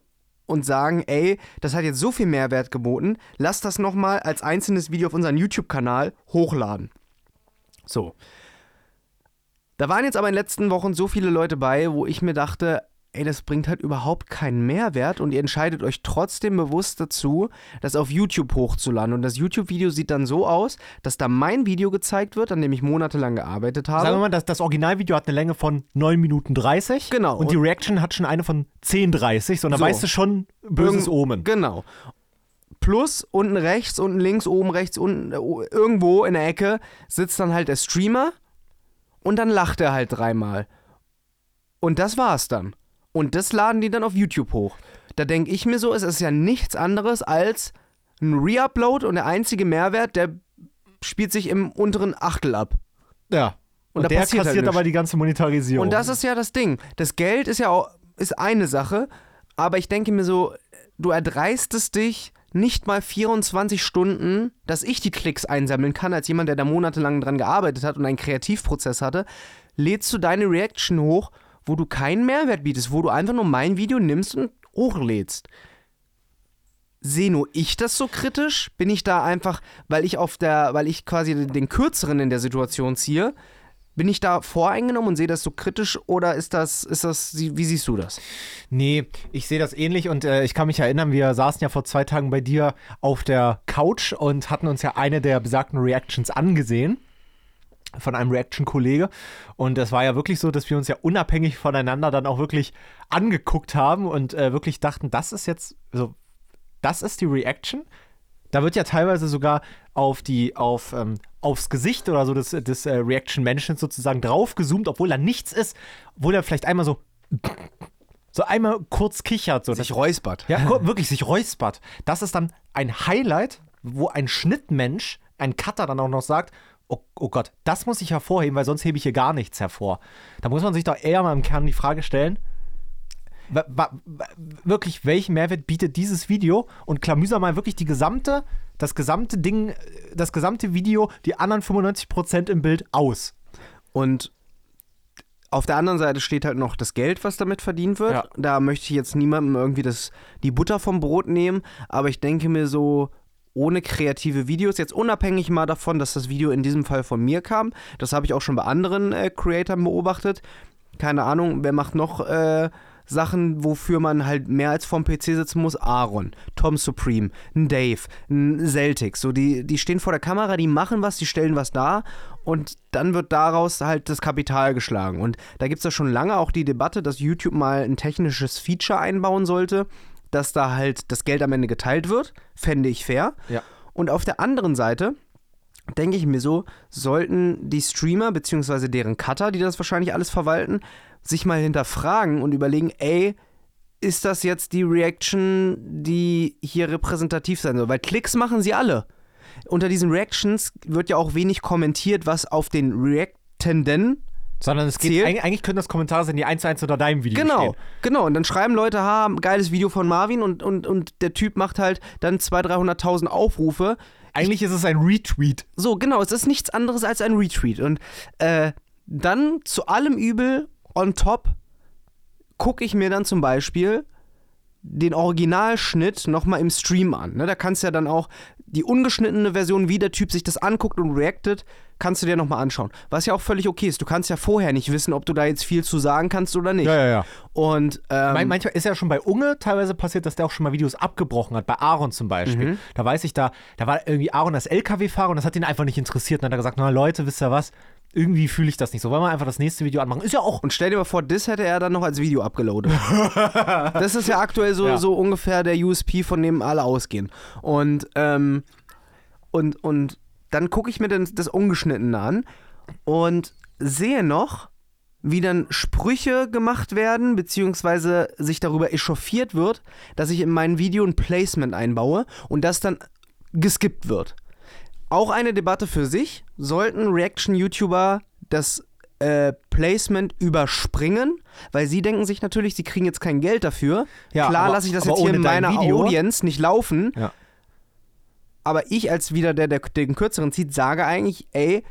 und sagen, ey, das hat jetzt so viel Mehrwert geboten, lass das nochmal als einzelnes Video auf unseren YouTube-Kanal hochladen. So. Da waren jetzt aber in den letzten Wochen so viele Leute bei, wo ich mir dachte, ey, das bringt halt überhaupt keinen Mehrwert und ihr entscheidet euch trotzdem bewusst dazu, das auf YouTube hochzuladen. Und das YouTube-Video sieht dann so aus, dass da mein Video gezeigt wird, an dem ich monatelang gearbeitet habe. Sagen wir mal, das, das Originalvideo hat eine Länge von 9 Minuten 30. Genau. Und die Reaction hat schon eine von 10,30. So, und da So. weißt du schon, böses Omen. Genau. Plus unten rechts, unten links, oben rechts, unten äh, irgendwo in der Ecke sitzt dann halt der Streamer und dann lacht er halt dreimal. Und das war's dann. Und das laden die dann auf YouTube hoch. Da denke ich mir so, es ist ja nichts anderes als ein Reupload und der einzige Mehrwert, der spielt sich im unteren Achtel ab. Ja. Und, Und da der passiert halt kassiert nichts. aber die ganze Monetarisierung. Und das ist ja das Ding. Das Geld ist ja auch ist eine Sache, aber ich denke mir so, du erdreistest dich nicht mal 24 Stunden, dass ich die Klicks einsammeln kann, als jemand, der da monatelang dran gearbeitet hat und einen Kreativprozess hatte, lädst du deine Reaction hoch, wo du keinen Mehrwert bietest, wo du einfach nur mein Video nimmst und hochlädst. Sehe nur ich das so kritisch? Bin ich da einfach, weil ich auf der, weil ich quasi den kürzeren in der Situation ziehe, bin ich da voreingenommen und sehe das so kritisch oder ist das, ist das, wie siehst du das? Nee, ich sehe das ähnlich und äh, ich kann mich erinnern, wir saßen ja vor zwei Tagen bei dir auf der Couch und hatten uns ja eine der besagten Reactions angesehen von einem Reaction-Kollege. Und es war ja wirklich so, dass wir uns ja unabhängig voneinander dann auch wirklich angeguckt haben und äh, wirklich dachten, das ist jetzt, so, das ist die Reaction. Da wird ja teilweise sogar auf die, auf, ähm, aufs Gesicht oder so des, des äh, Reaction-Menschen sozusagen draufgezoomt, obwohl da nichts ist, obwohl er vielleicht einmal so, so einmal kurz kichert. So. Sich räuspert. Ja, wirklich sich räuspert. Das ist dann ein Highlight, wo ein Schnittmensch, ein Cutter dann auch noch sagt, oh, oh Gott, das muss ich hervorheben, weil sonst hebe ich hier gar nichts hervor. Da muss man sich doch eher mal im Kern die Frage stellen, wirklich, welchen Mehrwert bietet dieses Video? Und klamüser mal wirklich die gesamte, das gesamte Ding, das gesamte Video, die anderen 95% im Bild aus. Und auf der anderen Seite steht halt noch das Geld, was damit verdient wird. Ja. Da möchte ich jetzt niemandem irgendwie das, die Butter vom Brot nehmen, aber ich denke mir so, ohne kreative Videos, jetzt unabhängig mal davon, dass das Video in diesem Fall von mir kam, das habe ich auch schon bei anderen äh, Creatoren beobachtet. Keine Ahnung, wer macht noch äh, Sachen, wofür man halt mehr als vorm PC sitzen muss? Aaron, Tom Supreme, ein Dave, ein Celtic. So, die, die stehen vor der Kamera, die machen was, die stellen was dar und dann wird daraus halt das Kapital geschlagen. Und da gibt es ja schon lange auch die Debatte, dass YouTube mal ein technisches Feature einbauen sollte, dass da halt das Geld am Ende geteilt wird. Fände ich fair. Ja. Und auf der anderen Seite denke ich mir so, sollten die Streamer bzw. deren Cutter, die das wahrscheinlich alles verwalten, sich mal hinterfragen und überlegen, ey, ist das jetzt die Reaction, die hier repräsentativ sein soll? Weil Klicks machen sie alle. Unter diesen Reactions wird ja auch wenig kommentiert, was auf den Reactenden Sondern es geht, eigentlich, können das Kommentare sein, die eins zu eins unter deinem Video Genau, stehen. genau. Und dann schreiben Leute, ha, geiles Video von Marvin und, und, und der Typ macht halt dann 200.000, 300.000 Aufrufe. Eigentlich ist es ein Retweet. So, genau, es ist nichts anderes als ein Retweet. Und äh, dann zu allem Übel on top gucke ich mir dann zum Beispiel den Originalschnitt nochmal im Stream an. Ne? Da kannst du ja dann auch die ungeschnittene Version, wie der Typ sich das anguckt und reactet, kannst du dir nochmal anschauen. Was ja auch völlig okay ist. Du kannst ja vorher nicht wissen, ob du da jetzt viel zu sagen kannst oder nicht. Ja, ja, ja. Und ähm, Man- Manchmal ist ja schon bei Unge teilweise passiert, dass der auch schon mal Videos abgebrochen hat. Bei Aaron zum Beispiel. Mhm. Da weiß ich, da, da war irgendwie Aaron das LKW-Fahrer und das hat ihn einfach nicht interessiert. Und dann hat er gesagt: Na Leute, wisst ihr was? Irgendwie fühle ich das nicht so. Wollen wir einfach das nächste Video anmachen? Ist ja auch. Und stell dir mal vor, das hätte er dann noch als Video abgeloadet. das ist ja aktuell so, Ja. so ungefähr der USP, von dem alle ausgehen. Und, ähm, und, und dann gucke ich mir dann das Ungeschnittene an und sehe noch, wie dann Sprüche gemacht werden, beziehungsweise sich darüber echauffiert wird, dass ich in mein Video ein Placement einbaue und das dann geskippt wird. Auch eine Debatte für sich. Sollten Reaction-YouTuber das äh, Placement überspringen, weil sie denken sich natürlich, sie kriegen jetzt kein Geld dafür. Ja, Klar lasse ich das jetzt hier in meiner Video- Audience nicht laufen. Ja. Aber ich als wieder der, der den kürzeren zieht, sage eigentlich, ey,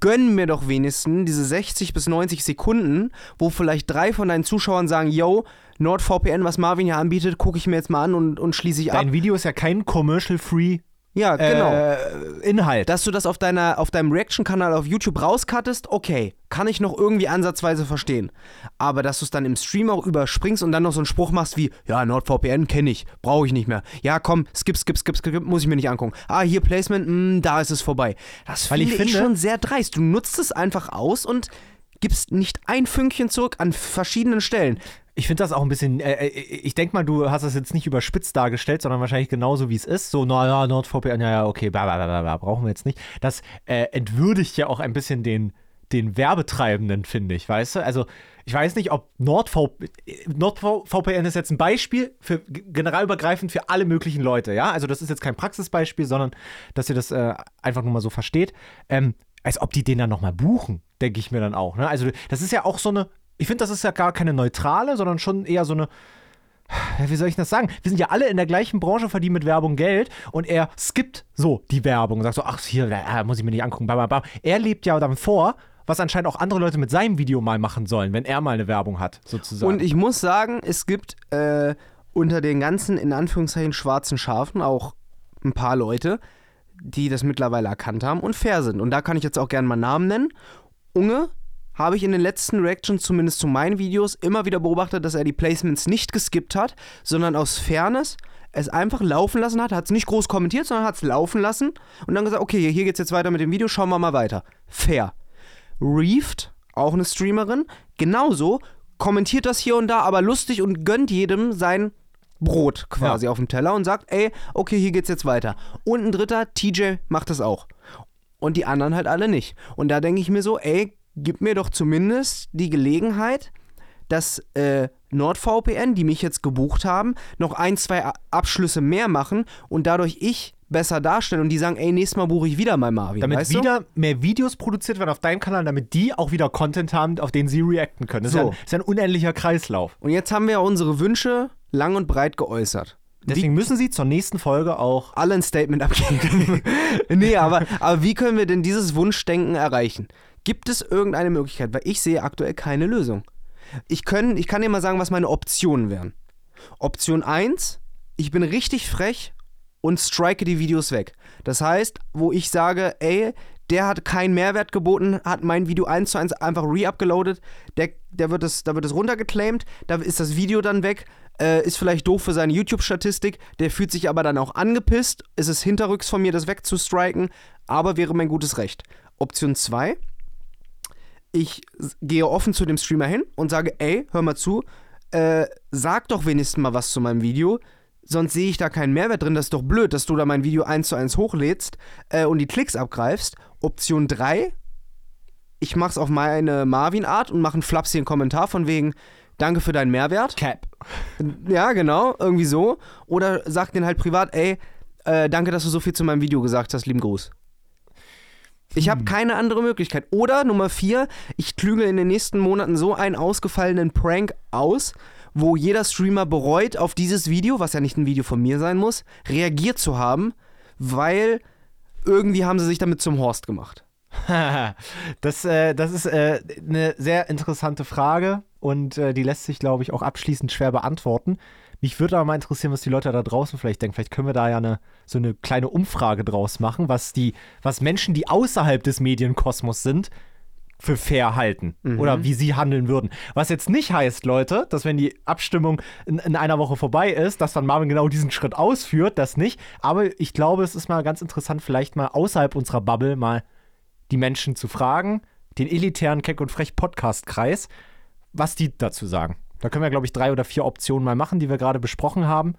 gönn mir doch wenigstens diese 60 bis 90 Sekunden, wo vielleicht drei von deinen Zuschauern sagen, yo, NordVPN, was Marvin hier anbietet, gucke ich mir jetzt mal an und, und schließe ich ab. Dein Video ist ja kein commercial-free Ja, genau. äh, Inhalt. Dass du das auf, deiner, auf deinem Reaction-Kanal auf YouTube rauskattest, okay, kann ich noch irgendwie ansatzweise verstehen. Aber dass du es dann im Stream auch überspringst und dann noch so einen Spruch machst wie, ja, NordVPN kenne ich, brauche ich nicht mehr. Ja, komm, skip, skip, skip, skip, muss ich mir nicht angucken. Ah, hier Placement, mh, da ist es vorbei. Das Weil ich finde ich finde- schon sehr dreist. Du nutzt es einfach aus und gibst nicht ein Fünkchen zurück an verschiedenen Stellen. Ich finde das auch ein bisschen, äh, äh, ich denke mal, du hast das jetzt nicht überspitzt dargestellt, sondern wahrscheinlich genauso, wie es ist. So, naja, NordVPN, ja, okay, bla, bla, bla, bla, brauchen wir jetzt nicht. Das äh, entwürdigt ja auch ein bisschen den, den Werbetreibenden, finde ich, weißt du? Also, ich weiß nicht, ob NordVPN, NordVPN ist jetzt ein Beispiel für generalübergreifend für alle möglichen Leute, ja? Also, das ist jetzt kein Praxisbeispiel, sondern dass ihr das äh, einfach nur mal so versteht. Ähm, als ob die den dann nochmal buchen, denke ich mir dann auch. Ne? Also, das ist ja auch so eine, ich finde, das ist ja gar keine neutrale, sondern schon eher so eine, wie soll ich das sagen? Wir sind ja alle in der gleichen Branche, verdienen mit Werbung Geld und er skippt so die Werbung und sagt so, ach, hier, äh, muss ich mir nicht angucken, bam, bam, bam. Er lebt ja dann vor, was anscheinend auch andere Leute mit seinem Video mal machen sollen, wenn er mal eine Werbung hat, sozusagen. Und ich muss sagen, es gibt äh, unter den ganzen, in Anführungszeichen, schwarzen Schafen auch ein paar Leute, die das mittlerweile erkannt haben und fair sind. Und da kann ich jetzt auch gerne mal Namen nennen. Unge habe ich in den letzten Reactions, zumindest zu meinen Videos, immer wieder beobachtet, dass er die Placements nicht geskippt hat, sondern aus Fairness es einfach laufen lassen hat, hat es nicht groß kommentiert, sondern hat es laufen lassen und dann gesagt, okay, hier geht's jetzt weiter mit dem Video, schauen wir mal weiter. Fair. Reefed, auch eine Streamerin, genauso, kommentiert das hier und da, aber lustig und gönnt jedem sein Brot quasi auf dem Teller und sagt, ey, okay, hier geht's jetzt weiter. Und ein dritter, TJ, macht das auch. Und die anderen halt alle nicht. Und da denke ich mir so, ey, gib mir doch zumindest die Gelegenheit, dass äh, NordVPN, die mich jetzt gebucht haben, noch ein, zwei Abschlüsse mehr machen und dadurch ich besser darstelle und die sagen, ey, nächstes Mal buche ich wieder mal Marvin. damit weißt du? wieder mehr Videos produziert werden auf deinem Kanal, damit die auch wieder Content haben, auf den sie reacten können. Das So. ist, ein, ist ein unendlicher Kreislauf. Und jetzt haben wir ja unsere Wünsche lang und breit geäußert. Deswegen müssen sie zur nächsten Folge auch alle ein Statement abgeben. nee, aber, aber wie können wir denn dieses Wunschdenken erreichen? Gibt es irgendeine Möglichkeit? Weil ich sehe aktuell keine Lösung. Ich, können, ich kann dir mal sagen, was meine Optionen wären. Option 1, ich bin richtig frech und strike die Videos weg. Das heißt, wo ich sage, ey, der hat keinen Mehrwert geboten, hat mein Video 1 zu 1 einfach re-upgeloadet, der, der da wird es runtergeclaimed, da ist das Video dann weg, äh, ist vielleicht doof für seine YouTube-Statistik, der fühlt sich aber dann auch angepisst, ist es hinterrücks von mir, das wegzustriken, aber wäre mein gutes Recht. Option 2, ich gehe offen zu dem Streamer hin und sage, ey, hör mal zu, äh, sag doch wenigstens mal was zu meinem Video, sonst sehe ich da keinen Mehrwert drin. Das ist doch blöd, dass du da mein Video eins zu eins hochlädst äh, und die Klicks abgreifst. Option 3, ich mach's auf meine Marvin-Art und mache einen flapsigen Kommentar von wegen, danke für deinen Mehrwert. Cap. Ja, genau, irgendwie so. Oder sag den halt privat, ey, äh, danke, dass du so viel zu meinem Video gesagt hast, lieben Gruß. Ich habe keine andere Möglichkeit. Oder Nummer vier, ich klügel in den nächsten Monaten so einen ausgefallenen Prank aus, wo jeder Streamer bereut, auf dieses Video, was ja nicht ein Video von mir sein muss, reagiert zu haben, weil irgendwie haben sie sich damit zum Horst gemacht. das, äh, das ist äh, eine sehr interessante Frage und äh, die lässt sich, glaube ich, auch abschließend schwer beantworten. Mich würde aber mal interessieren, was die Leute da draußen vielleicht denken. Vielleicht können wir da ja eine, so eine kleine Umfrage draus machen, was die, was Menschen, die außerhalb des Medienkosmos sind, für fair halten oder wie sie handeln würden. Was jetzt nicht heißt, Leute, dass wenn die Abstimmung in, in einer Woche vorbei ist, dass dann Marvin genau diesen Schritt ausführt, das nicht. Aber ich glaube, es ist mal ganz interessant, vielleicht mal außerhalb unserer Bubble mal die Menschen zu fragen, den elitären Keck und Frech Podcast-Kreis, was die dazu sagen. Da können wir, glaube ich, drei oder vier Optionen mal machen, die wir gerade besprochen haben.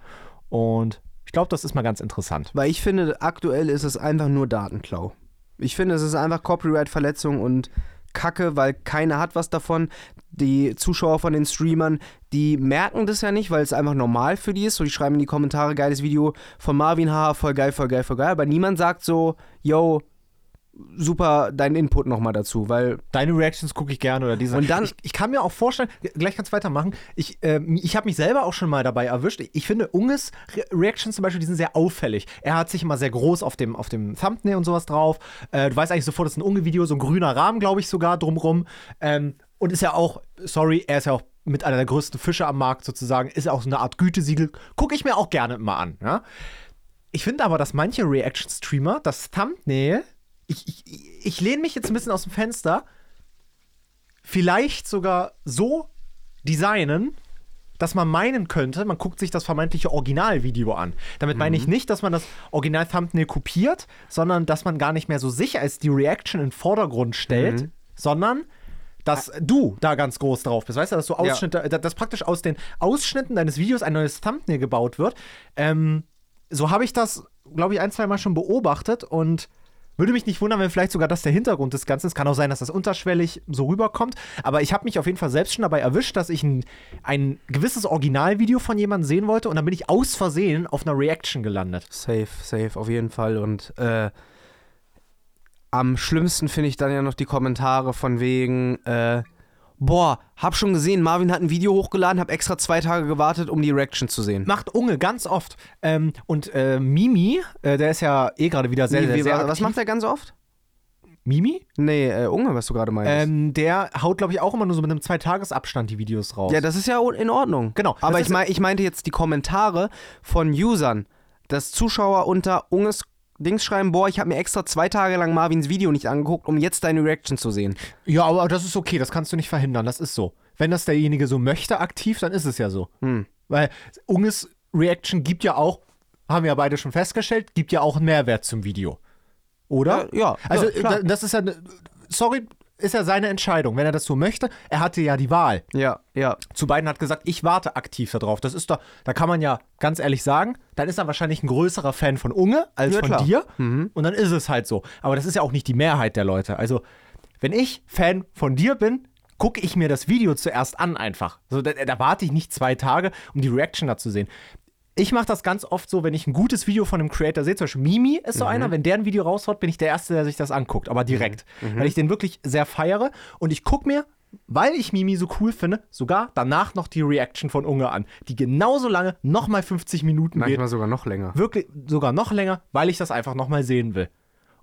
Und ich glaube, das ist mal ganz interessant. Weil ich finde, aktuell ist es einfach nur Datenklau. Ich finde, es ist einfach Copyright-Verletzung und kacke, weil keiner hat was davon. Die Zuschauer von den Streamern, die merken das ja nicht, weil es einfach normal für die ist. So, die schreiben in die Kommentare, geiles Video von Marvin, haha, voll geil, voll geil, voll geil. Aber niemand sagt so, yo, super deinen Input nochmal dazu, weil Deine Reactions gucke ich gerne oder diese. Und dann- ich, ich kann mir auch vorstellen, gleich kannst du weitermachen. Ich, ähm, ich habe mich selber auch schon mal dabei erwischt. Ich finde Unges Re Reactions zum Beispiel, die sind sehr auffällig. Er hat sich immer sehr groß auf dem, auf dem Thumbnail und sowas drauf. Äh, du weißt eigentlich sofort, das ist ein Unge-Video, so ein grüner Rahmen, glaube ich, sogar drumrum. Ähm, und ist ja auch, sorry, er ist ja auch mit einer der größten Fische am Markt sozusagen, ist ja auch so eine Art Gütesiegel. Gucke ich mir auch gerne immer an, ja. Ich finde aber, dass manche Reaction-Streamer das Thumbnail, ich, ich, ich lehne mich jetzt ein bisschen aus dem Fenster, vielleicht sogar so designen, dass man meinen könnte, man guckt sich das vermeintliche Originalvideo an. Damit meine ich nicht, dass man das Original-Thumbnail kopiert, sondern dass man gar nicht mehr so sicher ist, die Reaction in den Vordergrund stellt, sondern dass du da ganz groß drauf bist. Weißt du, dass du Ausschnitte, da- dass praktisch aus den Ausschnitten deines Videos ein neues Thumbnail gebaut wird. Ähm, so habe ich das, glaube ich, ein, zwei Mal schon beobachtet und würde mich nicht wundern, wenn vielleicht sogar das der Hintergrund des Ganzen ist. Kann auch sein, dass das unterschwellig so rüberkommt. Aber ich habe mich auf jeden Fall selbst schon dabei erwischt, dass ich ein, ein gewisses Originalvideo von jemandem sehen wollte und dann bin ich aus Versehen auf einer Reaction gelandet. Safe, safe, auf jeden Fall. Und äh, am schlimmsten finde ich dann ja noch die Kommentare von wegen, äh, boah, hab schon gesehen, Marvin hat ein Video hochgeladen, hab extra zwei Tage gewartet, um die Reaction zu sehen. Macht Unge ganz oft. Ähm, und äh, Mimi, äh, der ist ja eh gerade wieder sehr, sehr, sehr was aktiv. macht er ganz oft? Mimi? Nee, äh, Unge, was du gerade meinst. Ähm, der haut, glaube ich, auch immer nur so mit einem Zweitagesabstand die Videos raus. ja, das ist ja in Ordnung. Genau, Aber ich, mein, ich meinte jetzt die Kommentare von Usern, dass Zuschauer unter Unges Dings schreiben, boah, ich habe mir extra zwei Tage lang Marvins Video nicht angeguckt, um jetzt deine Reaction zu sehen. Ja, aber das ist okay, das kannst du nicht verhindern, das ist so. Wenn das derjenige so möchte aktiv, dann ist es ja so. Hm. Weil Unges Reaction gibt ja auch, haben wir ja beide schon festgestellt, gibt ja auch einen Mehrwert zum Video. Oder? Ja, ja, Also ja, das ist ja, ne- sorry, ist ja seine Entscheidung. Wenn er das so möchte, er hatte ja die Wahl. Ja, ja. Zu beiden hat gesagt, ich warte aktiv darauf. Das ist doch, da kann man ja ganz ehrlich sagen, dann ist er wahrscheinlich ein größerer Fan von Unge als Ja, von klar. dir. Und dann ist es halt so. Aber das ist ja auch nicht die Mehrheit der Leute. Also, wenn ich Fan von dir bin, gucke ich mir das Video zuerst an einfach. So, da, da warte ich nicht zwei Tage, um die Reaction da zu sehen. Ich mache das ganz oft so, wenn ich ein gutes Video von einem Creator sehe, zum Beispiel Mimi ist so einer, wenn der ein Video raushaut, bin ich der Erste, der sich das anguckt, aber direkt. Weil ich den wirklich sehr feiere und ich gucke mir, weil ich Mimi so cool finde, sogar danach noch die Reaction von Unge an, die genauso lange, nochmal 50 Minuten geht. Manchmal sogar noch länger. Wirklich sogar noch länger, weil ich das einfach nochmal sehen will.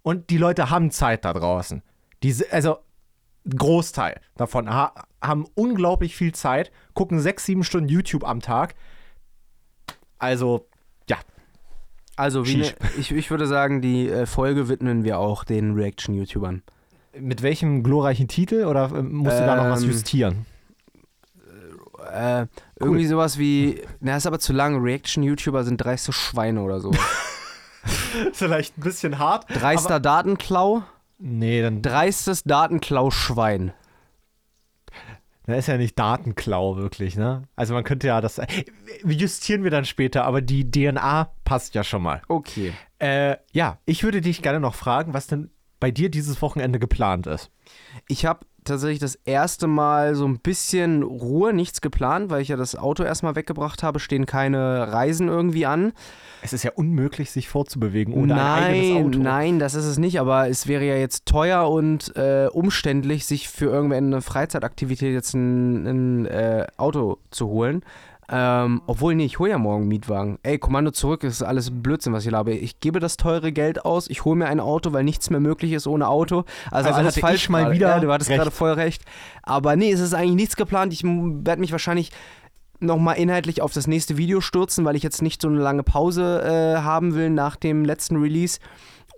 Und die Leute haben Zeit da draußen. Diese, also, Großteil davon ha haben unglaublich viel Zeit, gucken sechs, sieben Stunden YouTube am Tag. Also, ja, Also, wie ne, ich, ich würde sagen, die äh, Folge widmen wir auch den Reaction-YouTubern. mit welchem glorreichen Titel oder äh, musst du da noch was Ähm, justieren? Äh, irgendwie sowas wie, na, ist aber zu lang. Reaction-YouTuber sind dreiste Schweine oder so. Vielleicht ein bisschen hart. Dreister Datenklau, Nee, dann dreistes Datenklau-Schwein. Da ist ja nicht Datenklau wirklich, ne? Also man könnte ja das. Justieren wir dann später, aber die DNA passt ja schon mal. Okay. Äh, ja, ich würde dich gerne noch fragen, was denn bei dir dieses Wochenende geplant ist. Ich habe tatsächlich das erste Mal so ein bisschen Ruhe, nichts geplant, weil ich ja das Auto erstmal weggebracht habe, stehen keine Reisen irgendwie an. Es ist ja unmöglich, sich fortzubewegen ohne ein eigenes nein, Auto. nein, das ist es nicht, aber es wäre ja jetzt teuer und äh, umständlich, sich für irgendeine Freizeitaktivität jetzt ein, ein äh, Auto zu holen. Ähm, obwohl, nee, ich hole ja morgen einen Mietwagen. Ey, Kommando zurück, das ist alles Blödsinn, was ich labe. Ich gebe das teure Geld aus, ich hole mir ein Auto, weil nichts mehr möglich ist ohne Auto. Also, Also alles falsch mal wieder Ja, du hattest gerade voll recht. Aber nee, es ist eigentlich nichts geplant. Ich werde mich wahrscheinlich nochmal inhaltlich auf das nächste Video stürzen, weil ich jetzt nicht so eine lange Pause äh, haben will nach dem letzten Release.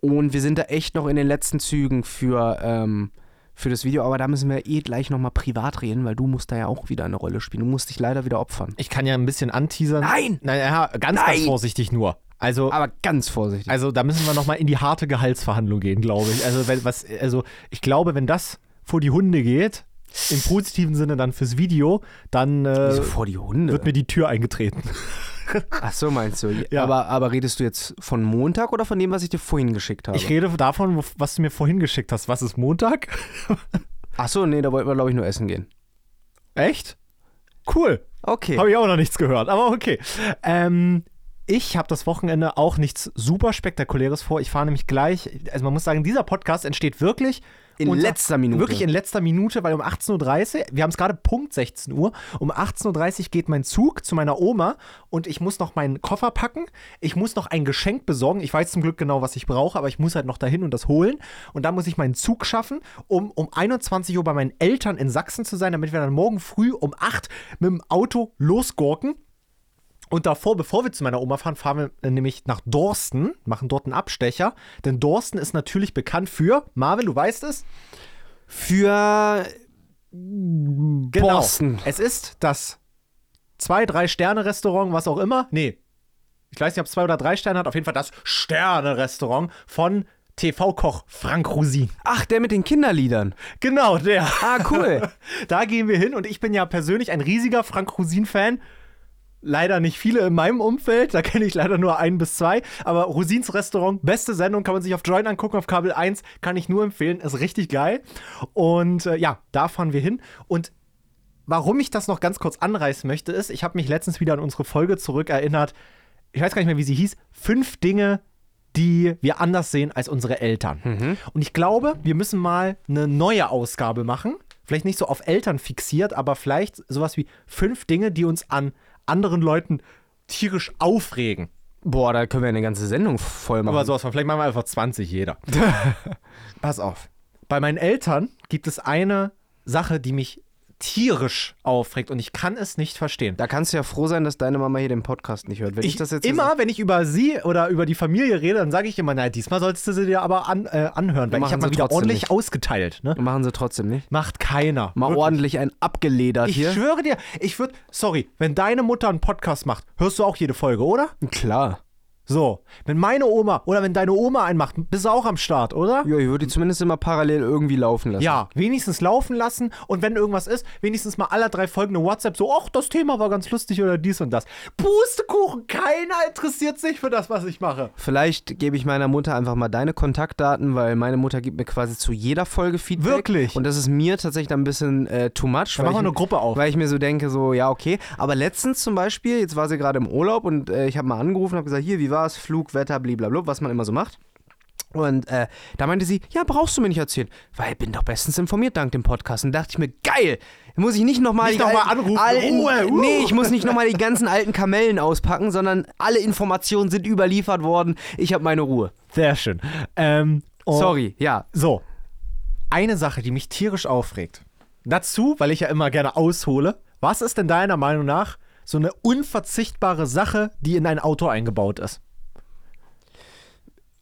Und wir sind da echt noch in den letzten Zügen für, ähm, für das Video. Aber da müssen wir eh gleich nochmal privat reden, weil du musst da ja auch wieder eine Rolle spielen. Du musst dich leider wieder opfern. Ich kann ja ein bisschen anteasern. Nein! Nein, ja, ganz, Nein! ganz vorsichtig nur. Also, Aber ganz vorsichtig. also da müssen wir nochmal in die harte Gehaltsverhandlung gehen, glaube ich. Also, wenn, was, also ich glaube, wenn das vor die Hunde geht, im positiven Sinne dann fürs Video, dann äh, vor die Hunde? wird mir die Tür eingetreten. Ach so, meinst du? Ja. Aber, aber redest du jetzt von Montag oder von dem, was ich dir vorhin geschickt habe? Ich rede davon, was du mir vorhin geschickt hast. Was ist Montag? Achso, nee, da wollten wir, glaube ich, nur essen gehen. Echt? Cool. Okay. Habe ich auch noch nichts gehört, aber okay. Ähm, ich habe das Wochenende auch nichts super Spektakuläres vor. Ich fahre nämlich gleich, also man muss sagen, dieser Podcast entsteht wirklich In unter- letzter Minute. Wirklich in letzter Minute, weil um 18.30 Uhr, wir haben es gerade Punkt 16 Uhr, um 18.30 Uhr geht mein Zug zu meiner Oma und ich muss noch meinen Koffer packen. Ich muss noch ein Geschenk besorgen. Ich weiß zum Glück genau, was ich brauche, aber ich muss halt noch dahin und das holen. Und dann muss ich meinen Zug schaffen, um um 21 Uhr bei meinen Eltern in Sachsen zu sein, damit wir dann morgen früh um 8 mit dem Auto losgurken. Und davor, bevor wir zu meiner Oma fahren, fahren wir äh, nämlich nach Dorsten, machen dort einen Abstecher. Denn Dorsten ist natürlich bekannt für, Marvin, du weißt es? Für Genau. Borsten. Es ist das zwei, drei Sterne Restaurant, was auch immer. Nee. Ich weiß nicht, ob es zwei oder drei Sterne hat. Auf jeden Fall das Sterne Restaurant von TV-Koch Frank Rosin. Ach, der mit den Kinderliedern. Genau, der. Ah, cool. Da gehen wir hin und ich bin ja persönlich ein riesiger Frank Rosin-Fan. Leider nicht viele in meinem Umfeld, da kenne ich leider nur ein bis zwei. Aber Rosins Restaurant, beste Sendung, kann man sich auf Join angucken, auf Kabel 1, kann ich nur empfehlen, ist richtig geil. Und äh, ja, da fahren wir hin. Und warum ich das noch ganz kurz anreißen möchte, ist, ich habe mich letztens wieder an unsere Folge zurückerinnert. Ich weiß gar nicht mehr, wie sie hieß. Fünf Dinge, die wir anders sehen als unsere Eltern. Und ich glaube, wir müssen mal eine neue Ausgabe machen. Vielleicht nicht so auf Eltern fixiert, aber vielleicht sowas wie fünf Dinge, die uns an anderen Leuten tierisch aufregen. Boah, da können wir eine ganze Sendung voll machen. Aber sowas von, vielleicht machen wir einfach 20 jeder. Pass auf. Bei meinen Eltern gibt es eine Sache, die mich tierisch aufregt und ich kann es nicht verstehen. da kannst du ja froh sein, dass deine Mama hier den Podcast nicht hört. Wenn ich, Ich, das jetzt immer, wenn ich über sie oder über die Familie rede, dann sage ich immer, naja, diesmal solltest du sie dir aber an, äh, anhören, weil ich habe mal sie wieder ordentlich nicht. ausgeteilt. Ne? machen sie trotzdem nicht. Macht keiner. Mal Wirklich. ordentlich ein abgeledert Ich hier. schwöre dir, ich würde, sorry, wenn deine Mutter einen Podcast macht, hörst du auch jede Folge, oder? Klar. So, wenn meine Oma oder wenn deine Oma einen macht, bist du auch am Start, oder? Ja, ich würde die zumindest immer parallel irgendwie laufen lassen. Ja, wenigstens laufen lassen und wenn irgendwas ist, wenigstens mal alle drei Folgen eine WhatsApp so, ach, das Thema war ganz lustig oder dies und das. Pustekuchen, keiner interessiert sich für das, was ich mache. Vielleicht gebe ich meiner Mutter einfach mal deine Kontaktdaten, weil meine Mutter gibt mir quasi zu jeder Folge Feedback. Wirklich? Und das ist mir tatsächlich dann ein bisschen äh, too much. Dann machen wir eine Gruppe auf. Weil ich mir so denke, so, ja, okay. Aber letztens zum Beispiel, jetzt war sie gerade im Urlaub und äh, ich habe mal angerufen und habe gesagt, hier, wie war Flug, Wetter, blablabla, was man immer so macht. Und äh, da meinte sie, ja, brauchst du mir nicht erzählen, weil ich bin doch bestens informiert dank dem Podcast. Und dachte ich mir, geil, muss ich nicht nochmal Nicht noch mal anrufen, Ruhe, uh. Nee, ich muss nicht nochmal die ganzen alten Kamellen auspacken, sondern alle Informationen sind überliefert worden. Ich habe meine Ruhe. Sehr schön. Ähm, und- Sorry, ja. So, eine Sache, die mich tierisch aufregt. Dazu, weil ich ja immer gerne aushole, was ist denn deiner Meinung nach so eine unverzichtbare Sache, die in ein Auto eingebaut ist?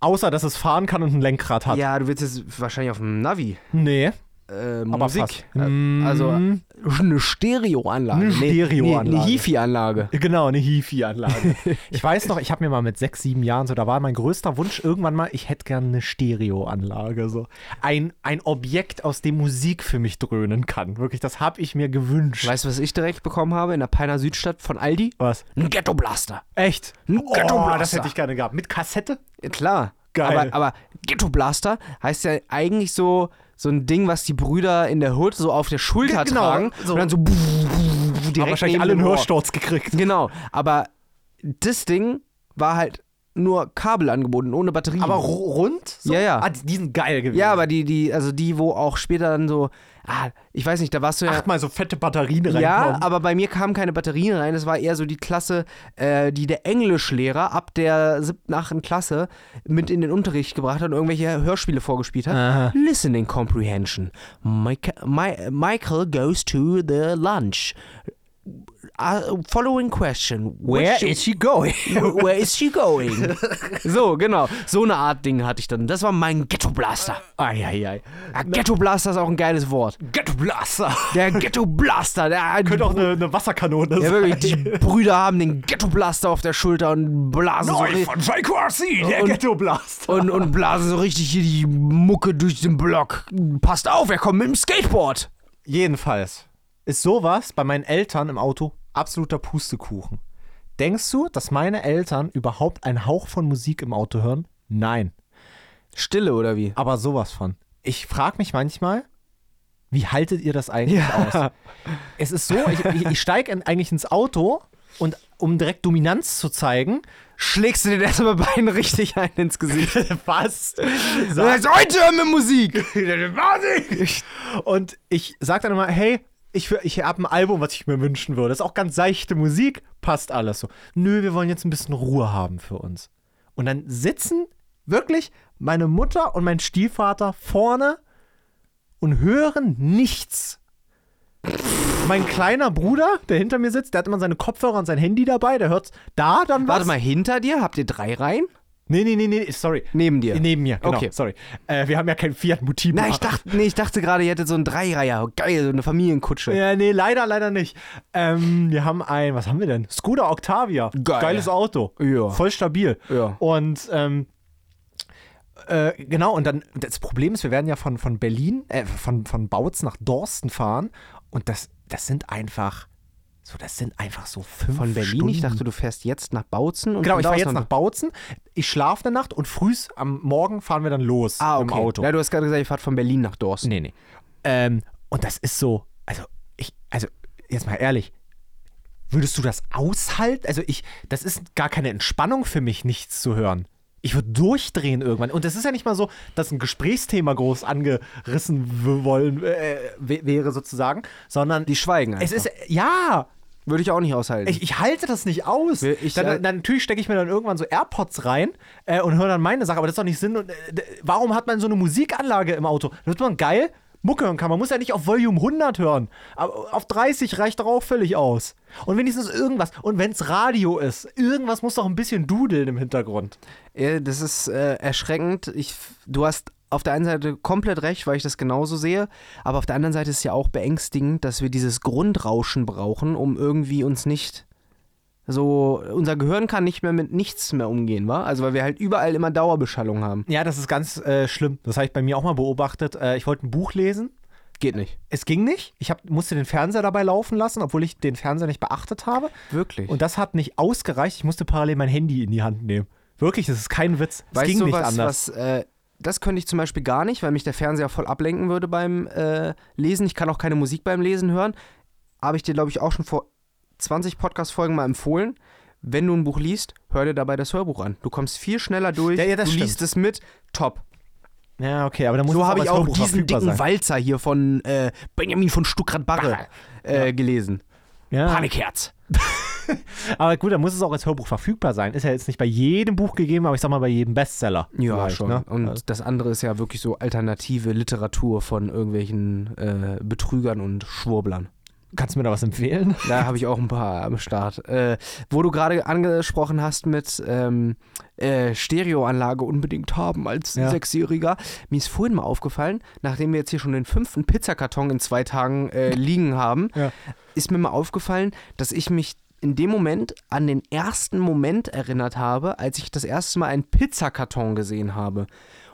Außer, dass es fahren kann und ein Lenkrad hat. Ja, du willst jetzt wahrscheinlich auf dem Navi. Nee. Äh, Aber Musik. Äh, Mm. also eine Stereoanlage. Eine Stereoanlage. Nee, eine Hifi-Anlage. Genau, eine Hifi-Anlage. ich weiß noch, ich habe mir mal mit sechs, sieben Jahren so, da war mein größter Wunsch irgendwann mal, ich hätte gerne eine Stereoanlage. So. Ein, ein Objekt, aus dem Musik für mich dröhnen kann. Wirklich, das habe ich mir gewünscht. Weißt du, was ich direkt bekommen habe in der Peiner Südstadt von Aldi? Was? Ein Ghetto-Blaster. Echt? Ein Oh, Ghetto-Blaster. das hätte ich gerne gehabt. Mit Kassette? Ja, Klar. Geil. Aber, aber Ghetto Blaster heißt ja eigentlich so, so ein Ding, was die Brüder in der Hood so auf der Schulter Genau, tragen. so. Und dann so direkt Haben wahrscheinlich alle einen. Hörsturz gekriegt. Genau. Aber das Ding war halt nur Kabel angeboten, ohne Batterie. Aber ru- rund? So? Ja, ja. Ah, die die sind geil gewesen. ja, aber die, die, also die, wo auch später dann so, ah, ich weiß nicht, da warst du ja. Achtmal so fette Batterien Ja, reinkommen. aber bei mir kamen keine Batterien rein. Das war eher so die Klasse, äh, die der Englischlehrer ab der siebten, achten Klasse mit in den Unterricht gebracht hat und irgendwelche Hörspiele vorgespielt hat. Aha. Listening Comprehension. Mica Mi Michael goes to the lunch. Uh, following question. Where is she going? Where is she going? so, genau. So eine Art Ding hatte ich dann. Das war mein Ghetto Blaster. Eieiei. Ja, Ghetto Blaster ist auch ein geiles Wort. Ghetto Blaster. Der Ghetto Blaster. Der, Könnte auch eine, eine Wasserkanone ja, sein. wirklich, die Brüder haben den Ghetto Blaster auf der Schulter und blasen so, ri- von JQRC, der Und- Ghetto Blaster. und, und blasen so richtig hier die Mucke durch den Block. Passt auf, er kommt mit dem Skateboard. Jedenfalls ist sowas bei meinen Eltern im Auto absoluter Pustekuchen. Denkst du, dass meine Eltern überhaupt einen Hauch von Musik im Auto hören? Nein. Stille oder wie? Aber sowas von. Ich frage mich manchmal, Wie haltet ihr das eigentlich aus? Es ist so, ich, ich, ich steige eigentlich ins Auto und um direkt Dominanz zu zeigen, Schlägst du dir erstmal Bein richtig ein ins Gesicht. was? Sagst, heute hören wir Musik. Und ich sag dann immer, hey, ich, ich habe ein Album, was ich mir wünschen würde. Das ist auch ganz seichte Musik, passt alles so. Nö, wir wollen jetzt ein bisschen Ruhe haben für uns. Und dann sitzen wirklich meine Mutter und mein Stiefvater vorne und hören nichts. Mein kleiner Bruder, der hinter mir sitzt, der hat immer seine Kopfhörer und sein Handy dabei, der hört da dann was. Warte mal, hinter dir habt ihr drei Reihen? Nee, nee, nee, nee, sorry. Neben dir. Neben mir, genau, Okay. sorry. Äh, wir haben ja kein Fiat Multipla. Na, ich dachte, nee, ich dachte gerade, ihr hättet so einen Dreireiher. Geil, so eine Familienkutsche. Ja, nee, leider, leider nicht. Ähm, wir haben ein, was haben wir denn? Skoda Octavia. Geil. Geiles Auto. Ja. Voll stabil. Ja. Und ähm, äh, genau, und dann, das Problem ist, wir werden ja von, von Berlin, äh, von, von Bautz nach Dorsten fahren. Und das, das sind einfach, so, das sind einfach so fünf Von Berlin? Stunden. Ich dachte, du fährst jetzt nach Bautzen und Genau, ich fahre jetzt nach Bautzen. Ich schlafe eine Nacht und frühs am Morgen fahren wir dann los Ah, im okay. Auto. Ja, du hast gerade gesagt, ihr fahrt von Berlin nach Dorsten. Nee, nee. Ähm, und das ist so, also ich, also jetzt mal ehrlich, würdest du das aushalten? Also ich, das ist gar keine Entspannung für mich, nichts zu hören. Ich würde durchdrehen irgendwann. Und das ist ja nicht mal so, dass ein Gesprächsthema groß angerissen wollen äh, wäre sozusagen, sondern Die schweigen einfach. es ist, ja, Würde ich auch nicht aushalten. ich, ich halte das nicht aus. Ich- dann, äh, dann, natürlich stecke ich mir dann irgendwann so AirPods rein äh, und höre dann meine Sache, aber das ist doch nicht Sinn. Und, äh, warum hat man so eine Musikanlage im Auto? Damit man geil Mucke hören kann. Man muss ja nicht auf Volume 100 hören. Aber auf 30 reicht doch auch völlig aus. Und wenigstens irgendwas. Und wenn es Radio ist, irgendwas muss doch ein bisschen dudeln im Hintergrund. Das ist äh, erschreckend. Ich, du hast auf der einen Seite komplett recht, weil ich das genauso sehe, aber auf der anderen Seite ist es ja auch beängstigend, dass wir dieses Grundrauschen brauchen, um irgendwie uns nicht so unser Gehirn kann nicht mehr mit nichts mehr umgehen, wa? Also weil wir halt überall immer Dauerbeschallung haben. Ja, das ist ganz äh, schlimm. Das habe ich bei mir auch mal beobachtet. Äh, ich wollte ein Buch lesen. Geht nicht. Es ging nicht. Ich hab, musste den Fernseher dabei laufen lassen, obwohl ich den Fernseher nicht beachtet habe. Wirklich. Und das hat nicht ausgereicht. Ich musste parallel mein Handy in die Hand nehmen. Wirklich, das ist kein Witz. Es weißt ging du nicht was, anders. was äh, das könnte ich zum Beispiel gar nicht, weil mich der Fernseher voll ablenken würde beim äh, Lesen. Ich kann auch keine Musik beim Lesen hören. Habe ich dir, glaube ich, auch schon vor 20 Podcast-Folgen mal empfohlen. Wenn du ein Buch liest, hör dir dabei das Hörbuch an. Du kommst viel schneller durch. Ja, ja, das du stimmt. liest es mit. Top. Ja, okay, aber da muss So habe ich auch Hörbuch diesen dicken sein. Walzer hier von äh, Benjamin von Stuckrad-Barre äh, gelesen. Ja. Panikherz. Aber gut, da muss es auch als Hörbuch verfügbar sein. Ist ja jetzt nicht bei jedem Buch gegeben, aber ich sag mal bei jedem Bestseller. Ja, schon. Ne? Und das andere ist ja wirklich so alternative Literatur von irgendwelchen äh, Betrügern und Schwurblern. Kannst du mir da was empfehlen? Da habe ich auch ein paar am Start. Äh, wo du gerade angesprochen hast mit ähm, äh, Stereoanlage unbedingt haben als Ja. Sechsjähriger. Mir ist vorhin mal aufgefallen, nachdem wir jetzt hier schon den fünften Pizzakarton in zwei Tagen äh, liegen haben, Ja. ist mir mal aufgefallen, dass ich mich in dem Moment an den ersten Moment erinnert habe, als ich das erste Mal einen Pizzakarton gesehen habe.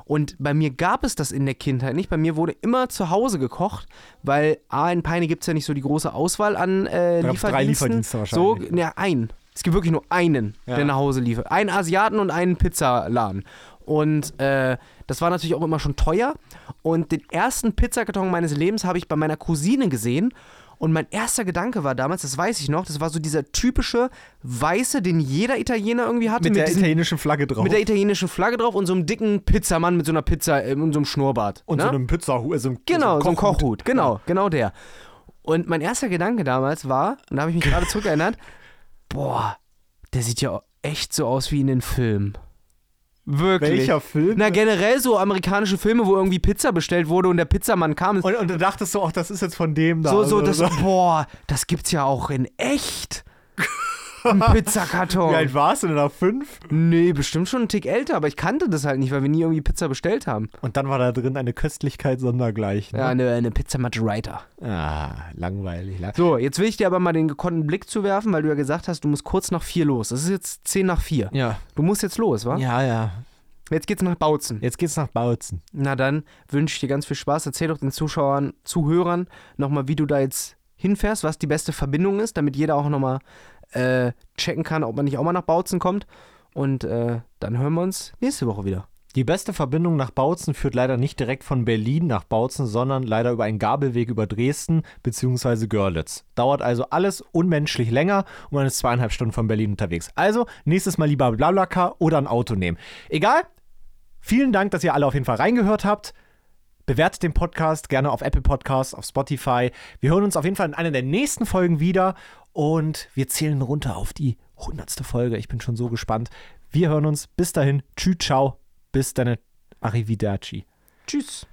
Und bei mir gab es das in der Kindheit nicht. Bei mir wurde immer zu Hause gekocht, weil A, in Peine gibt es ja nicht so die große Auswahl an äh, gab's drei Lieferdiensten. Lieferdienste so, wahrscheinlich. ne, ein. Es gibt wirklich nur einen, Ja. der nach Hause liefert. Einen Asiaten und einen Pizzaladen. Und äh, das war natürlich auch immer schon teuer. Und den ersten Pizzakarton meines Lebens habe ich bei meiner Cousine gesehen. Und mein erster Gedanke war damals, das weiß ich noch, das war so dieser typische weiße, den jeder Italiener irgendwie hatte. Mit, der diesen- italienischen Flagge drauf. mit der italienischen Flagge drauf und so einem dicken Pizzamann mit so einer Pizza äh, und so einem Schnurrbart. und ne? so einem Pizzahut. So einem, Genau, so ein Kochhut. Kochhut. Genau, genau der. Und mein erster Gedanke damals war, und da habe ich mich gerade zurückerinnert, boah, der sieht ja echt so aus wie in den Filmen. Wirklich. Welcher Film? Na, generell so amerikanische Filme, wo irgendwie Pizza bestellt wurde und der Pizzamann kam. und, und du dachtest so, ach, das ist jetzt von dem da. so, so, das, boah, das gibt's ja auch in echt. Ein Pizzakarton. Wie alt warst du denn da? Fünf? Nee, bestimmt schon einen Tick älter, aber ich kannte das halt nicht, weil wir nie irgendwie Pizza bestellt haben. Und dann war da drin eine Köstlichkeit sondergleichen. Ja, eine, eine Pizza Margherita. Ah, langweilig. lang- So, jetzt will ich dir aber mal den gekonnten Blick zuwerfen, weil du ja gesagt hast, du musst kurz nach vier los. Das ist jetzt zehn nach vier. Ja. Du musst jetzt los, wa? Ja, ja. Jetzt geht's nach Bautzen. Jetzt geht's nach Bautzen. Na dann wünsche ich dir ganz viel Spaß. Erzähl doch den Zuschauern, Zuhörern nochmal, wie du da jetzt hinfährst, was die beste Verbindung ist, damit jeder auch nochmal äh, checken kann, ob man nicht auch mal nach Bautzen kommt. Und äh, dann hören wir uns nächste Woche wieder. Die beste Verbindung nach Bautzen führt leider nicht direkt von Berlin nach Bautzen, sondern leider über einen Gabelweg über Dresden bzw. Görlitz. Dauert also alles unmenschlich länger und man ist zweieinhalb Stunden von Berlin unterwegs. Also nächstes Mal lieber Blablacar oder ein Auto nehmen. Egal. Vielen Dank, dass ihr alle auf jeden Fall reingehört habt. Bewertet den Podcast gerne auf Apple Podcasts, auf Spotify. Wir hören uns auf jeden Fall in einer der nächsten Folgen wieder und wir zählen runter auf die hundertste Folge. Ich bin schon so gespannt. Wir hören uns. Bis dahin. Tschüss, ciao. Bis dann. Arrivederci. Tschüss.